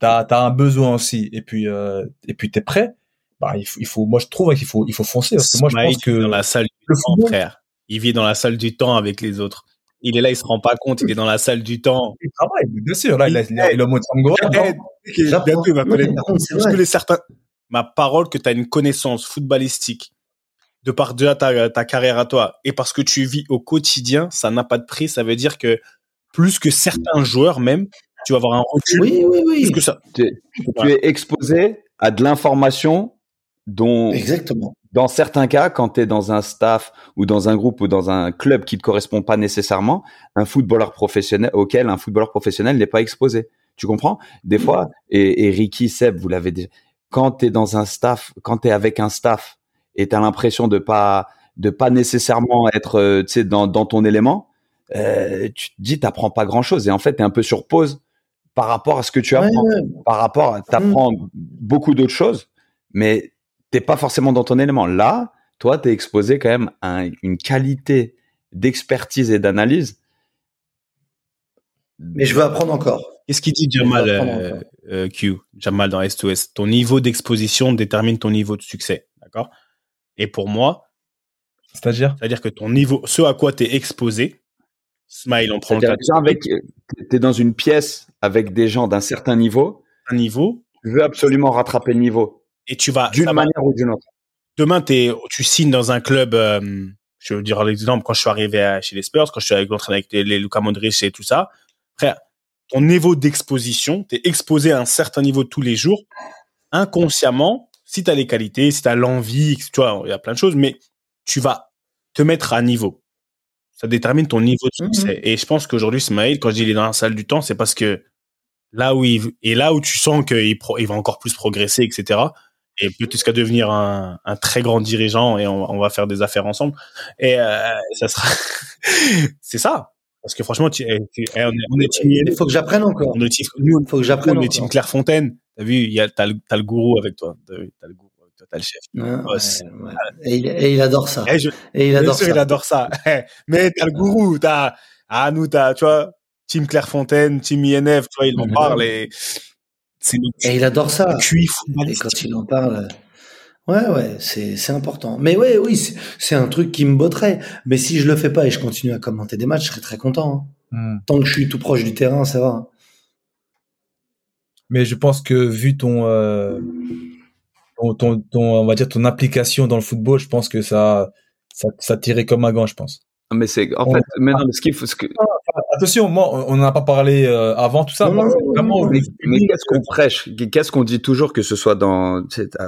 tu as, un besoin aussi, et puis, euh, et puis tu es prêt, bah, il faut, il faut, moi, je trouve qu'il faut, il faut foncer. Parce que moi, je pense que. Dans la salle du temps, frère. Il vit dans la salle du temps avec les autres il est là, il se rend pas compte, il est dans la salle du temps. Il travaille, bien sûr. Là, il a, il a, il a le mot de Bientôt, il va connaître. Parce que les certains, ma parole que tu as une connaissance footballistique de par déjà ta, ta carrière à toi et parce que tu vis au quotidien, ça n'a pas de prix. Ça veut dire que plus que certains joueurs même, tu vas avoir un recul. Oui, oui, oui. Plus que ça. Tu, tu es exposé à de l'information dont Exactement dans certains cas, quand tu es dans un staff ou dans un groupe ou dans un club qui ne te correspond pas nécessairement, un footballeur professionnel auquel un footballeur professionnel n'est pas exposé. Tu comprends? Des fois, et, et Ricky, Seb, vous l'avez dit, quand tu es dans un staff, quand tu es avec un staff et tu as l'impression de pas de pas nécessairement être euh, tu dans, dans ton élément, euh, tu te dis t'apprends pas grand-chose et en fait tu es un peu sur pause par rapport à ce que tu apprends. Par rapport, tu apprends mm. beaucoup d'autres choses, mais t'es pas forcément dans ton élément. Là, toi, tu es exposé quand même à une qualité d'expertise et d'analyse. Mais je veux apprendre encore. Qu'est-ce qu'il dit Jamal euh, euh, Q Jamal dans S2S Ton niveau d'exposition détermine ton niveau de succès, d'accord? Et pour moi, c'est-à-dire? C'est-à-dire que ton niveau, ce à quoi tu es exposé, Smile, on prend le cas. Avec, es dans une pièce avec des gens d'un certain niveau. Un niveau. Tu veux absolument rattraper le niveau et tu vas d'une manière ou d'une autre. Demain, es, tu signes dans un club. Euh, je veux dire l'exemple quand je suis arrivé chez les Spurs, quand je suis avec avec les, les Luka Modric et tout ça. Frère, ton niveau d'exposition, tu es exposé à un certain niveau tous les jours, inconsciemment. Si tu as les qualités, si tu as l'envie, tu vois, il y a plein de choses, mais tu vas te mettre à niveau. Ça détermine ton niveau de mhm. succès. Et je pense qu'aujourd'hui, Smaïl, quand je dis il est dans la salle du temps, c'est parce que là où il, et là où tu sens qu'il il va encore plus progresser, etc et peut-être jusqu'à devenir un, un, très grand dirigeant et on, on, va faire des affaires ensemble. Et euh, ça sera, c'est ça. Parce que franchement, tu, tu, eh, on est, on est Il faut que j'apprenne encore. On est nous, faut que j'apprenne. On est team Clairefontaine. T'as vu, il y a, t'as le, le gourou avec toi. T'as vu, t'as le gourou avec toi, t'as le chef. Ouais, ouais. Et, il, et, il, adore ça. Et, je, et il adore sûr, ça. il adore ça. Mais t'as le gourou, t'as, ah, nous, t'as, tu vois, team Clairefontaine, team INF, tu vois, il en parle et et il adore ça. Et quand il en parle, ouais, ouais, c'est, c'est important. Mais ouais, oui, c'est, un truc qui me botterait. Mais si je le fais pas et je continue à commenter des matchs, je serais très content. Hein. Hmm. Tant que je suis tout proche du terrain, ça va. Mais je pense que vu ton, euh, ton, ton, on va dire ton application dans le football, je pense que ça, ça, ça tirait comme un gant, je pense. Mais c'est en fait, mais non, mais ce qu'il faut, ce que... attention, moi, on n'en a pas parlé euh, avant tout ça. mais, qu'est-ce qu'on prêche? Qu'est-ce qu'on dit toujours que ce soit dans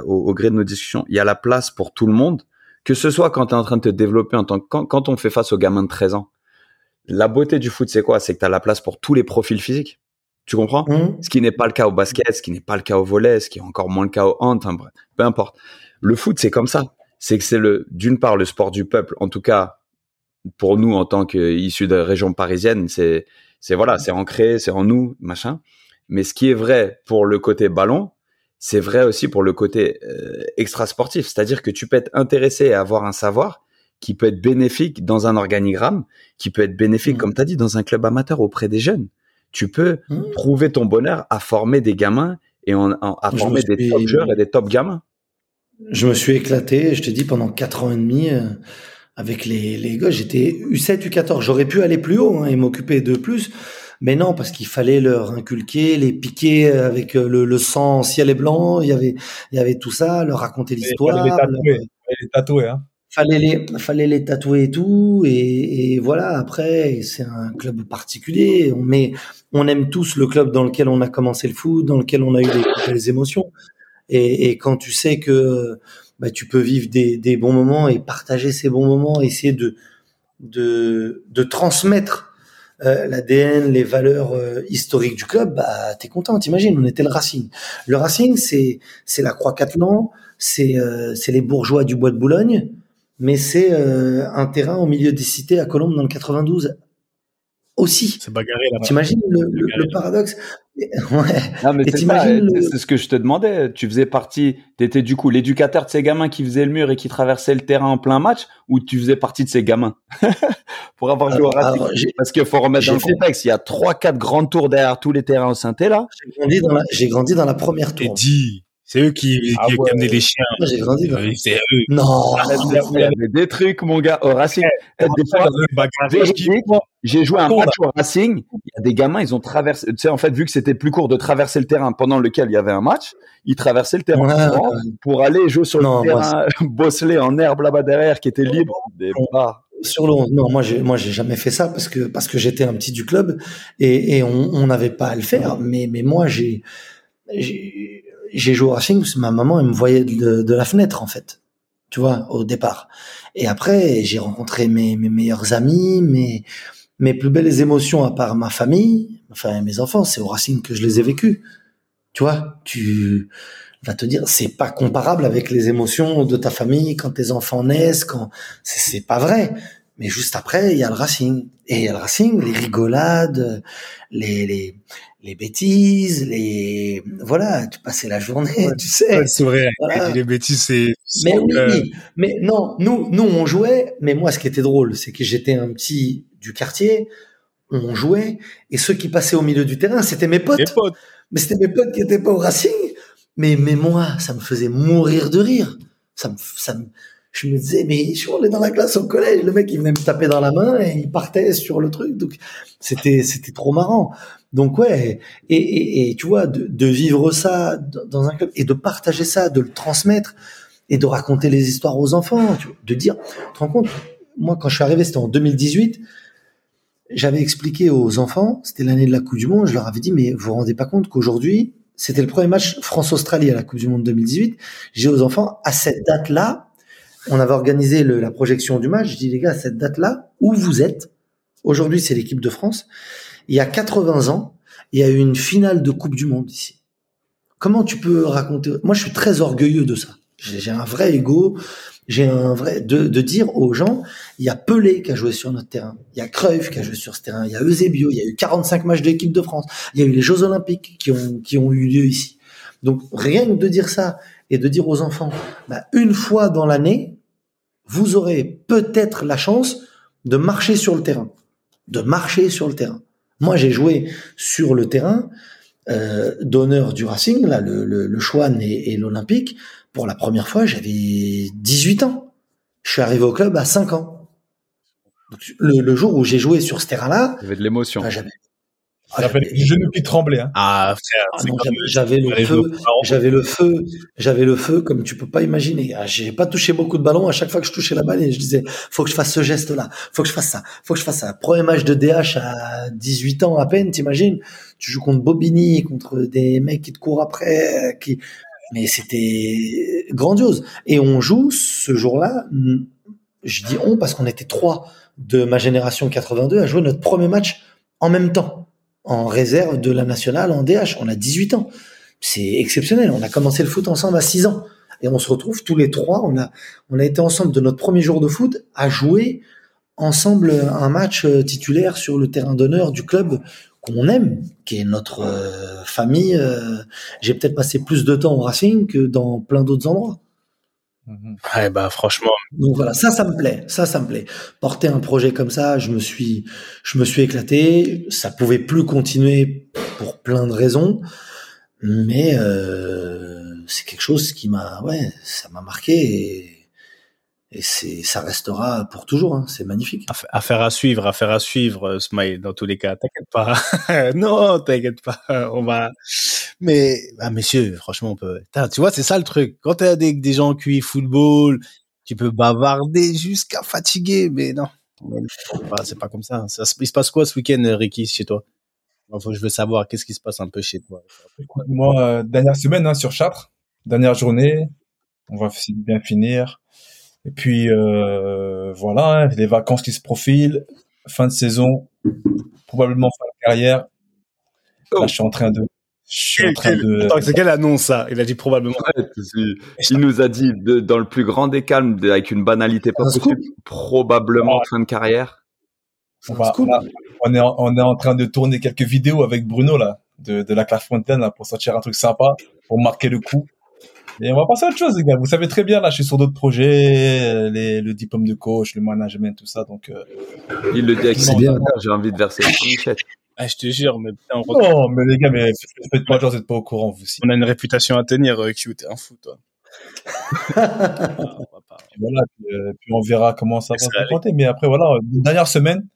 au, au, gré de nos discussions? Il y a la place pour tout le monde, que ce soit quand tu es en train de te développer en tant que quand, quand on fait face aux gamins de 13 ans. La beauté du foot, c'est quoi? C'est que tu as la place pour tous les profils physiques. Tu comprends? Mmh. Ce qui n'est pas le cas au basket, ce qui n'est pas le cas au volet, ce qui est encore moins le cas au hand, enfin, bref, peu importe. Le foot, c'est comme ça. C'est que c'est le d'une part le sport du peuple, en tout cas pour nous en tant qu'issus de région parisienne, c'est c'est voilà, c'est ancré, c'est en nous, machin. Mais ce qui est vrai pour le côté ballon, c'est vrai aussi pour le côté euh, extra sportif, c'est-à-dire que tu peux être intéressé à avoir un savoir qui peut être bénéfique dans un organigramme, qui peut être bénéfique, mmh. comme tu as dit, dans un club amateur auprès des jeunes. Tu peux mmh. trouver ton bonheur à former des gamins et à former des top joueurs et des top gamins. Je me suis éclaté, je te dis, pendant quatre ans et demi euh, avec les, les gars. J'étais U7, U14. J'aurais pu aller plus haut hein, et m'occuper de plus. Mais non, parce qu'il fallait leur inculquer, les piquer avec euh, le, le, sang ciel et blanc. Il y avait, il y avait tout ça, leur raconter l'histoire. Fallait les tatouer, les tatouer hein. Fallait les, fallait les tatouer et tout. Et, et voilà. Après, c'est un club particulier. On met, on aime tous le club dans lequel on a commencé le foot, dans lequel on a eu des, des émotions. Et, et, quand tu sais que bah, tu peux vivre des, bons moments et partager ces bons moments, essayer de de, de transmettre euh, l'ADN, les valeurs euh, historiques du club, bah t'es content, t'imagines, on était le Racing. Le Racing, c'est c'est la Croix Catalan, c'est euh, c'est les bourgeois du bois de Boulogne, mais c'est un terrain au milieu des cités à Colombes dans le 92 aussi. C'est bagarré là. T'imagines le, le, paradoxe? Ouais. mais c'est ce que je te demandais. Tu faisais partie, t'étais du coup l'éducateur de ces gamins qui faisaient le mur et qui traversaient le terrain en plein match, ou tu faisais partie de ces gamins? Pour avoir joué au Racing Parce qu'il faut remettre dans le contexte. Il y a trois, quatre grandes tours derrière tous les terrains au synthé là. J'ai grandi dans la, j'ai grandi dans la première tour. dit. C'est eux qui, ah qui, amenaient les chiens. J'ai grandi. Dans... C'est eux. Non. Il y avait des trucs, mon gars, au Racing. Des fois, j'ai joué un match au Racing. Il y a des gamins, ils ont traversé. Tu sais, en fait, vu que c'était plus court de traverser le terrain pendant lequel il y avait un match, ils traversaient le terrain pour aller jouer sur le terrain, bosseler en herbe là-bas derrière, qui était libre. Des sur le non moi j'ai moi j'ai jamais fait ça parce que parce que j'étais un petit du club et, et on n'avait pas à le faire mais mais moi j'ai j'ai joué au Racing parce que ma maman elle me voyait de, la fenêtre en fait. Tu vois au départ. Et après j'ai rencontré mes, meilleurs amis mes mes plus belles émotions à part ma famille enfin mes enfants. C'est au Racing que je les ai vécus tu vois tu vas te dire c'est pas comparable avec les émotions de ta famille quand tes enfants naissent quand c'est pas vrai. Mais juste après il y a le Racing. Et il y a le Racing les rigolades les les les bêtises, les voilà, tu passais la journée, tu sais. c'est vrai. Les bêtises, c'est. Mais oui, mais non, nous, nous on jouait. Mais moi, ce qui était drôle, c'est que j'étais un petit du quartier, on jouait, et ceux qui passaient au milieu du terrain, c'était mes potes. potes. Mais c'était mes potes qui étaient pas au Racing. Mais mais moi, ça me faisait mourir de rire. Ça me ça me je me disais mais je on est dans la classe au collège le mec il venait me taper dans la main et il partait sur le truc donc c'était c'était trop marrant donc ouais, et, et, et tu vois, de, de, vivre ça dans un club et de partager ça, de le transmettre et de raconter les histoires aux enfants, tu vois, de dire, tu te rends compte, moi quand je suis arrivé, c'était en 2018, j'avais expliqué aux enfants, c'était l'année de la Coupe du Monde, je leur avais dit, mais vous vous rendez pas compte qu'aujourd'hui, c'était le premier match France-Australie à la Coupe du Monde 2018, j'ai aux enfants, à cette date-là, on avait organisé le, la projection du match, je dis les gars, à cette date-là, où vous êtes, aujourd'hui c'est l'équipe de France, il y a 80 ans, il y a eu une finale de Coupe du Monde ici. Comment tu peux raconter? Moi, je suis très orgueilleux de ça. J'ai un vrai ego. J'ai un vrai de, de, dire aux gens, il y a Pelé qui a joué sur notre terrain, il y a Cruyff qui a joué sur ce terrain, il y a Eusebio, il y a eu 45 matchs d'équipe de France, il y a eu les Jeux Olympiques qui ont qui eu lieu ici. Donc rien que de dire ça et de dire aux enfants, bah, une fois dans l'année, vous aurez peut-être la chance de marcher sur le terrain, de marcher sur le terrain. Moi, j'ai joué sur le terrain euh, d'honneur du Racing, là, le, le, le Chouane et, l'Olympique. Pour la première fois, j'avais 18 ans. Je suis arrivé au club à 5 ans. le, le, jour où j'ai joué sur ce terrain-là, avait de l'émotion. Bah, ah, j'avais les genoux qui tremblaient. Hein. Ah, frère, ah, j'avais le feu, j'avais le feu, j'avais le feu comme tu peux pas imaginer. Ah, j'ai pas touché beaucoup de ballons. À chaque fois que je touchais la balle, je disais, faut que je fasse ce geste-là, faut que je fasse ça, faut que je fasse ça. Premier match de DH à 18 ans à peine, t'imagines? Tu joues contre Bobigny, contre des mecs qui te courent après, qui, mais c'était grandiose. Et on joue ce jour-là. Je dis on parce qu'on était trois de ma génération 82 à jouer notre premier match en même temps en réserve de la nationale en DH. On a 18 ans. C'est exceptionnel. On a commencé le foot ensemble à 6 ans. Et on se retrouve tous les trois. On a, on a été ensemble de notre premier jour de foot à jouer ensemble un match euh, titulaire sur le terrain d'honneur du club qu'on aime, qui est notre euh, famille. Euh, j'ai peut-être passé plus de temps au Racing que dans plein d'autres endroits. Mhm. Ouais, bah franchement. Donc voilà, ça, ça me plaît, ça, ça me plaît. Porter un projet comme ça, je me suis, je me suis éclaté. Ça pouvait plus continuer pour plein de raisons, mais euh, c'est quelque chose qui m'a, ouais, ça m'a marqué et et c'est ça restera pour toujours. Hein. C'est magnifique. Affaire à suivre, affaire à suivre, euh, Smile. Dans tous les cas, t'inquiète pas. non, t'inquiète pas. On va. Mais ah, messieurs, franchement, on peut. Tu vois, c'est ça le truc. Quand t'as des, des gens qui football, tu peux bavarder jusqu'à fatiguer, mais non. C'est pas comme ça. ça. Il se passe quoi ce week-end, Ricky, chez toi? Enfin, je veux savoir qu'est-ce qui se passe un peu chez toi. Moi, euh, dernière semaine hein, sur Châtres, dernière journée, on va bien finir. Et puis euh, voilà, les vacances qui se profilent, fin de saison, probablement fin de carrière. Là, je suis en train de. Je suis en train de. c'est quelle annonce ça? Il a dit probablement. il nous a dit de, dans le plus grand des calmes, avec une banalité pas possible, probablement fin de carrière. On, on, est en, on est en train de tourner quelques vidéos avec Bruno là, de, de la Clairefontaine là, pour sortir un truc sympa, pour marquer le coup. Et on va passer à autre chose, les gars. Vous savez très bien, là, je suis sur d'autres projets, les, le diplôme de coach, le management, tout ça. Donc, euh, il le dit avec bien. J'ai envie de verser une Ah, je te jure, mais putain, on Non, mais les gars, mais faites pas genre, vous êtes pas au courant, vous aussi. On a une réputation à tenir, euh, Q, t'es un fou, toi. voilà, euh, puis, on verra comment ça va se présenter. Mais après, voilà, une dernière semaine.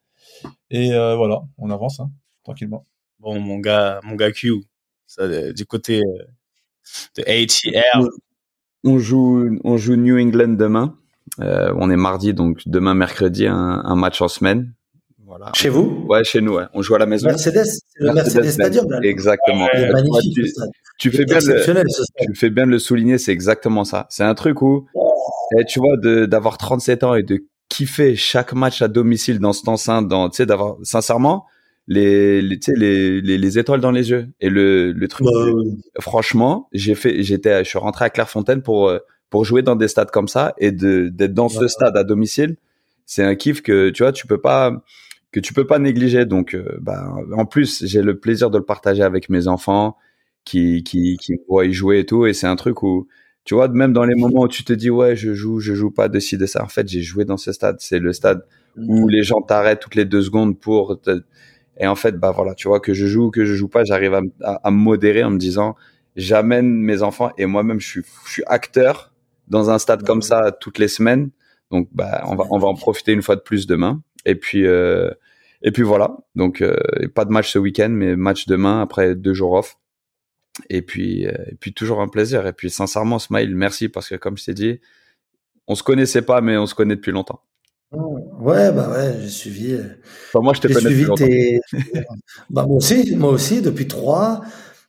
Et euh, voilà, on avance, hein, tranquillement. Bon, mon gars, mon gars Q, ça, du côté de ATL. On joue, on joue New England demain. Euh, on est mardi, donc demain mercredi, un, match en semaine. Voilà. Chez vous? Ouais, chez nous. Ouais. On joue à la maison. Mercedes, le Mercedes, Stadium. Exactement. magnifique. Tu, fais bien le, tu fais bien de le souligner. C'est exactement ça. C'est un truc où, eh, tu vois, d'avoir 37 ans et de kiffer chaque match à domicile dans cet enceinte, dans, tu sais, d'avoir, sincèrement, les, les, les, les, les étoiles dans les yeux. Et le, le truc, bah, franchement, j'ai fait, j'étais, je suis rentré à Clairefontaine pour, euh, pour jouer dans des stades comme ça et de, d'être dans ce stade à domicile. C'est un kiff que, tu vois, tu peux pas, que tu peux pas négliger. Donc, euh, bah, en plus, j'ai le plaisir de le partager avec mes enfants qui, qui, qui voient y jouer et tout. Et c'est un truc où, tu vois, même dans les moments où tu te dis, ouais, je joue, je joue pas de ci, de ça. En fait, j'ai joué dans ce stade. C'est le stade où les gens t'arrêtent toutes les deux secondes pour te, et en fait, bah voilà, tu vois, que je joue ou que je joue pas, j'arrive à, à, me modérer en me disant, j'amène mes enfants et moi-même, je suis, je suis acteur dans un stade comme ça toutes les semaines. Donc, bah, on va, on va en profiter une fois de plus demain. Et puis, euh, et puis voilà. Donc, euh, pas de match ce week-end, mais match demain après deux jours off. Et puis, euh, et puis toujours un plaisir. Et puis, sincèrement, Smile, merci parce que comme je t'ai dit, on se connaissait pas, mais on se connaît depuis longtemps. Ouais, bah ouais, j'ai suivi. Euh, moi, je t'ai suivi tes... bah, moi aussi, moi aussi, depuis trois,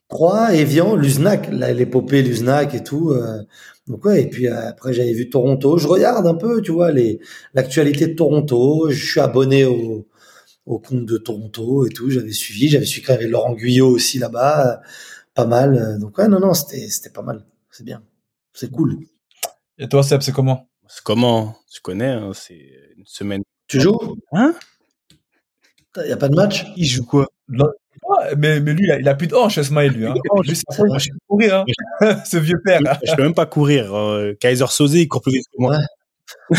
trois, Evian, Luznac, l'épopée Luznac et tout. Euh, donc ouais, et puis euh, après j'avais vu Toronto. Je regarde un peu, tu vois, les l'actualité de Toronto. Je suis abonné au, au compte de Toronto et tout. J'avais suivi, j'avais suivi avec Laurent Guyot aussi là-bas, pas mal. Donc ouais, non, non, c'était c'était pas mal. C'est bien, c'est cool. Et toi, Seb, c'est comment? Comment? Tu connais, hein, c'est une semaine. Tu joues? Hein? Il n'y a pas de match? Il joue quoi? Mais, mais lui, il a, plus de hanche, Smile, lui. Hein. Lui, c'est courir, hein. ce vieux père. Je, peux même pas courir. Euh, Kaiser Soze, il court plus vite que moi.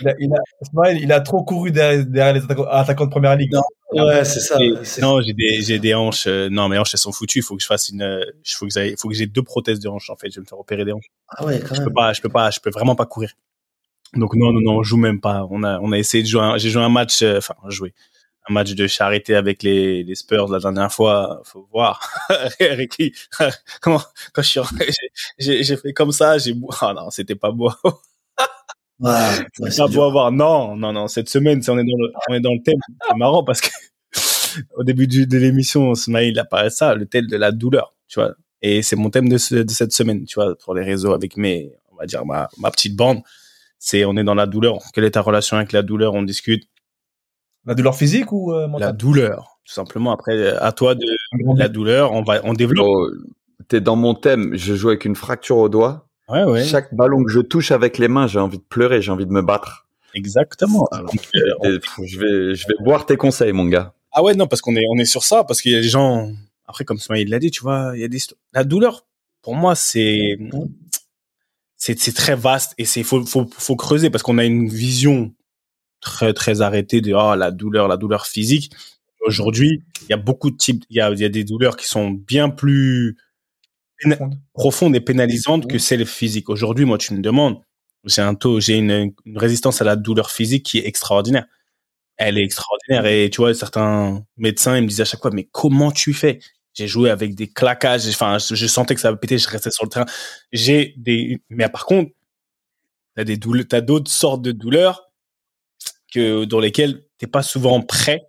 il, a, il, a, Smile, il a trop couru derrière, les attaquants de première ligue. Non, ouais, c'est ça. non, j'ai des, j'ai des hanches. Euh, non, mes hanches, elles sont foutues. Il faut que je fasse une. Il euh, faut que, faut que j'ai deux prothèses de hanches, en fait. Je vais me faire opérer des hanches. Ah ouais, quand je même. Peux pas, je peux pas, je peux vraiment pas courir. Donc non, non, non, on joue même pas. On a, on a essayé de jouer. J'ai joué un match, euh, enfin joué un match de charité avec les, les Spurs la dernière fois. Faut voir. Ricky, comment quand je suis, j'ai, j'ai fait comme ça, j'ai. Ah non, c'était pas beau. Ouais, c'est pas beau à voir. Non, non, non. Cette semaine, on est dans le, on est dans le thème. C'est marrant parce que au début du, de l'émission, Smile apparaît ça, le thème de la douleur, tu vois. Et c'est mon thème de, de cette semaine, tu vois, pour les réseaux avec mes, on va dire ma, ma petite bande c'est on est dans la douleur. Quelle est ta relation avec la douleur? On discute. La douleur physique ou euh, La douleur, tout simplement. Après, à toi de la douleur, on va, on développe. Oh, T'es dans mon thème. Je joue avec une fracture au doigt. Ouais, ouais. Chaque ballon que je touche avec les mains, j'ai envie de pleurer, j'ai envie de me battre. Exactement. Euh, je vais, je vais boire tes conseils, mon gars. Ah ouais, non, parce qu'on est, on est sur ça, parce qu'il y a des gens, après, comme il l'a dit, tu vois, il y a des, la douleur, pour moi, c'est, c'est, c'est très vaste et c'est, faut, faut, faut creuser parce qu'on a une vision très, très arrêtée de, oh, la douleur, la douleur physique. Aujourd'hui, il y a beaucoup de types, il y a, il y a des douleurs qui sont bien plus profondes et pénalisantes que celles physiques. Aujourd'hui, moi, tu me demandes, j'ai un taux, j'ai une, une, résistance à la douleur physique qui est extraordinaire. Elle est extraordinaire et tu vois, certains médecins, ils me disent à chaque fois, mais comment tu fais? J'ai joué avec des claquages, enfin, je, sentais que ça va péter, je restais sur le terrain. J'ai des, mais par contre, t'as des douleurs, t'as d'autres sortes de douleurs que, dans lesquelles t'es pas souvent prêt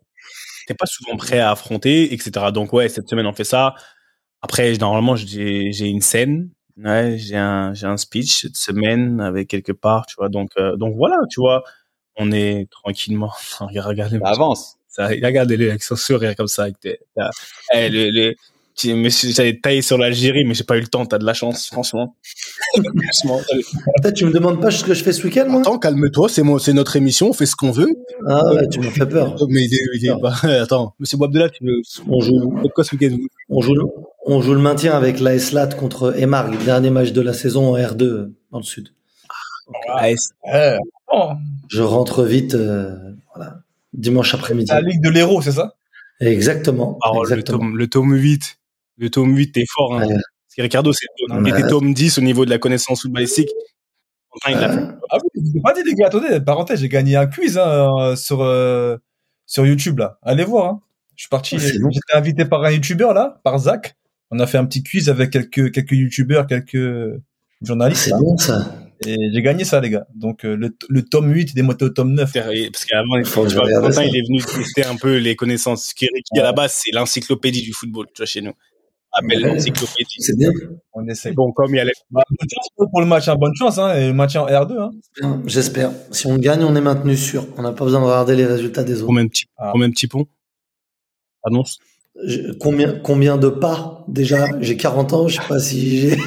t'es pas souvent prêt à affronter, etc. Donc ouais, cette semaine on fait ça. Après, normalement, j'ai une scène, ouais, j'ai un, j'ai un speech cette semaine avec quelque part, tu vois. Donc, euh, donc voilà, tu vois, on est tranquillement. regardez, ça avance. Ça, regardez-les avec son sourire comme ça. Avec eh, le, j'avais taillé sur l'Algérie, mais j'ai pas eu le temps. T'as de la chance, franchement. Peut-être tu me demandes pas ce que je fais ce week-end, moi. Attends, calme-toi. C'est moi, c'est notre émission. On fait ce qu'on veut. Ah ouais, tu m'as fait peur. Mais il est, attends, Monsieur Boabdella, tu veux On joue. Quoi ce week-end On joue. On joue le maintien avec la Eslat contre Emarg, dernier match de la saison en R2 dans le sud. Ah, je rentre vite, euh, voilà, dimanche après-midi. La Ligue de l'Héros, c'est ça? Exactement. Ah, exactement. Le, tome, le tome 8. Le tome 8, t'es fort. Hein. Parce que Ricardo, c'est ouais. était tome 10 au niveau de la connaissance footballistique. Enfin, il fait. Ah oui, vous pas dit, les gars, attendez, parenthèse, j'ai gagné un quiz hein, sur, euh, sur YouTube, là. Allez voir. Hein. Je suis parti, j'étais invité par un YouTuber, là, par Zach. On a fait un petit quiz avec quelques, quelques YouTubers, quelques journalistes. C'est bon, ça. Et j'ai gagné ça, les gars. Donc, euh, le, le tome 8 des motos au tome 9. Parce qu'avant, Quentin, il est venu tester un peu les connaissances. Qui, qui à la base, c'est l'encyclopédie du football, tu vois, chez nous. Appelle ouais. l'encyclopédie. C'est bien. On essaie. Bon, comme il y a les... bah, bonne chance pour le match, hein. bonne chance, hein, et le match en R2, hein. J'espère. Si on gagne, on est maintenu sûr. On n'a pas besoin de regarder les résultats des autres. Combien de petits, ah. combien de petits ponts? Annonce? Je, combien, combien de pas? Déjà, j'ai 40 ans, je sais pas si j'ai,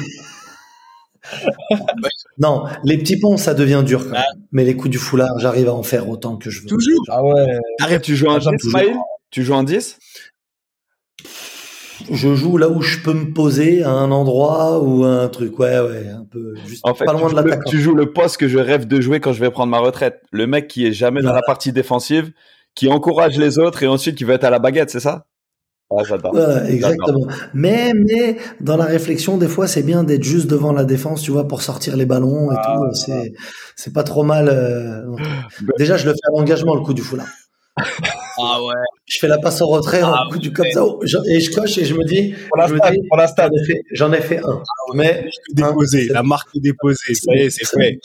non, les petits ponts, ça devient dur. Quand même. Ah. Mais les coups du foulard, j'arrive à en faire autant que je veux. Toujours? Ah ouais. Arrête, tu joues en 10, Smile Tu joues en 10 je joue là où je peux me poser à un endroit ou un truc, ouais, ouais, un peu, juste en fait, pas loin de l'attaquant. Tu joues le poste que je rêve de jouer quand je vais prendre ma retraite. Le mec qui est jamais dans la partie défensive, qui encourage les autres et ensuite qui va être à la baguette, c'est ça? Ah, voilà, exactement. Mais, mais dans la réflexion, des fois, c'est bien d'être juste devant la défense, tu vois, pour sortir les ballons et ah, tout. C'est, c'est pas trop mal. Euh... Déjà, je le fais à l'engagement, le coup du foulard. Ah ouais. Je fais la passe au retrait, ah, coup du comme ça, et je coche et je me dis, pour stade. J'en ai fait un. Ah, mais déposé, la marque est déposée, ça y est, c'est fait.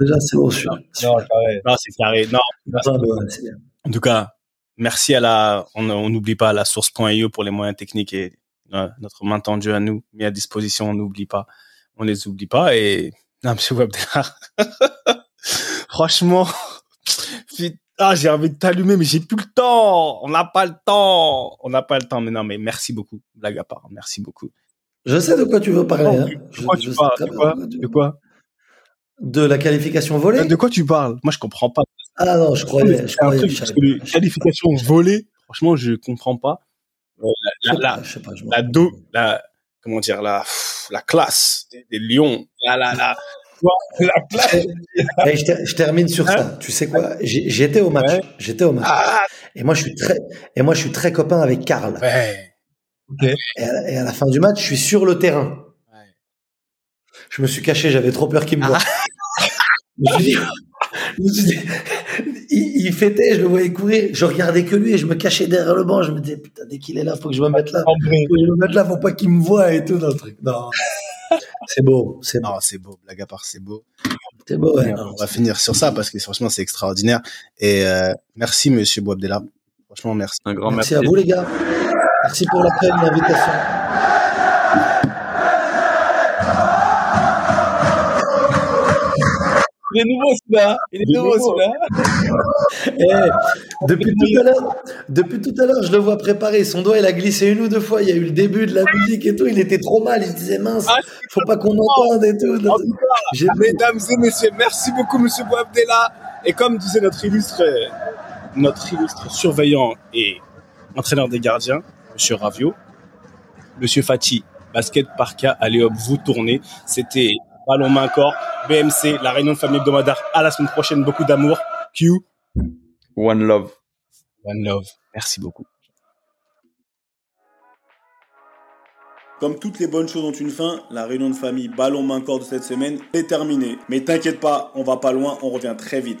Déjà, c'est bon, sûr. Non, carré. Non, c'est carré. Non. En tout cas, merci à la, on n'oublie pas la source.io pour les moyens techniques et euh, notre main tendue à nous, mis à disposition, on n'oublie pas, on les oublie pas et, non, monsieur Webdela, franchement, ah, j'ai envie de t'allumer, mais j'ai plus le temps. On n'a pas le temps. On n'a pas le temps. Mais non, mais merci beaucoup. Blague à part. Merci beaucoup. Je sais de quoi tu veux parler. Non, hein. De quoi je, tu parles? De quoi? De quoi? De la qualification volée? De quoi tu parles? Moi, je comprends pas. Ah non, je croyais. Je croyais truc, parce que les qualifications volées, franchement, je comprends pas. La, la, la, pas, la, do, la, comment dire, la, la classe des, des lions, la, la, la, la place. Et je, je, termine sur hein ça. Tu sais quoi? J'étais au match. Ouais. J'étais au match. Ah. Et moi, je suis très, et moi, je suis très copain avec Karl. Ouais. Okay. Et, à, et, à, la fin du match, je suis sur le terrain. Ouais. Je me suis caché. J'avais trop peur qu'il me voie. Ah. je me suis dit, je me suis dit il, il, fêtait, je le voyais courir, je regardais que lui et je me cachais derrière le banc. Je me disais, putain, dès qu'il est là, faut que je me mette là. Faut que je me mette là, faut pas qu'il me voie et tout dans le truc. Non. C'est beau, c'est beau. Non, c'est beau, blague à part, c'est beau. C'est beau, ouais. On va finir sur ça parce que franchement, c'est extraordinaire. Et euh, merci, monsieur Boabdella. Franchement, merci. Un grand merci. Merci à vous, les gars. Merci pour l'accueil, l'invitation. Il est nouveau celui-là. Il est nouveau celui-là. Eh, depuis tout à l'heure, depuis tout à l'heure, je le vois préparer. Son doigt, il a glissé une ou deux fois. Il y a eu le début de la musique et tout. Il était trop mal. Il se disait mince, ah, faut pas qu'on entende et tout. En tout cas, mesdames et messieurs, merci beaucoup, Monsieur Boabdella. Et comme disait notre illustre, notre illustre surveillant et entraîneur des gardiens, Monsieur Ravio. Monsieur Fati, basket par cas, allez hop, vous tournez. C'était Ballon main corps, BMC, la réunion de famille hebdomadaire. À la semaine prochaine, beaucoup d'amour. Q. One love. One love. Merci beaucoup. Comme toutes les bonnes choses ont une fin, la réunion de famille Ballon main corps de cette semaine est terminée. Mais t'inquiète pas, on va pas loin, on revient très vite.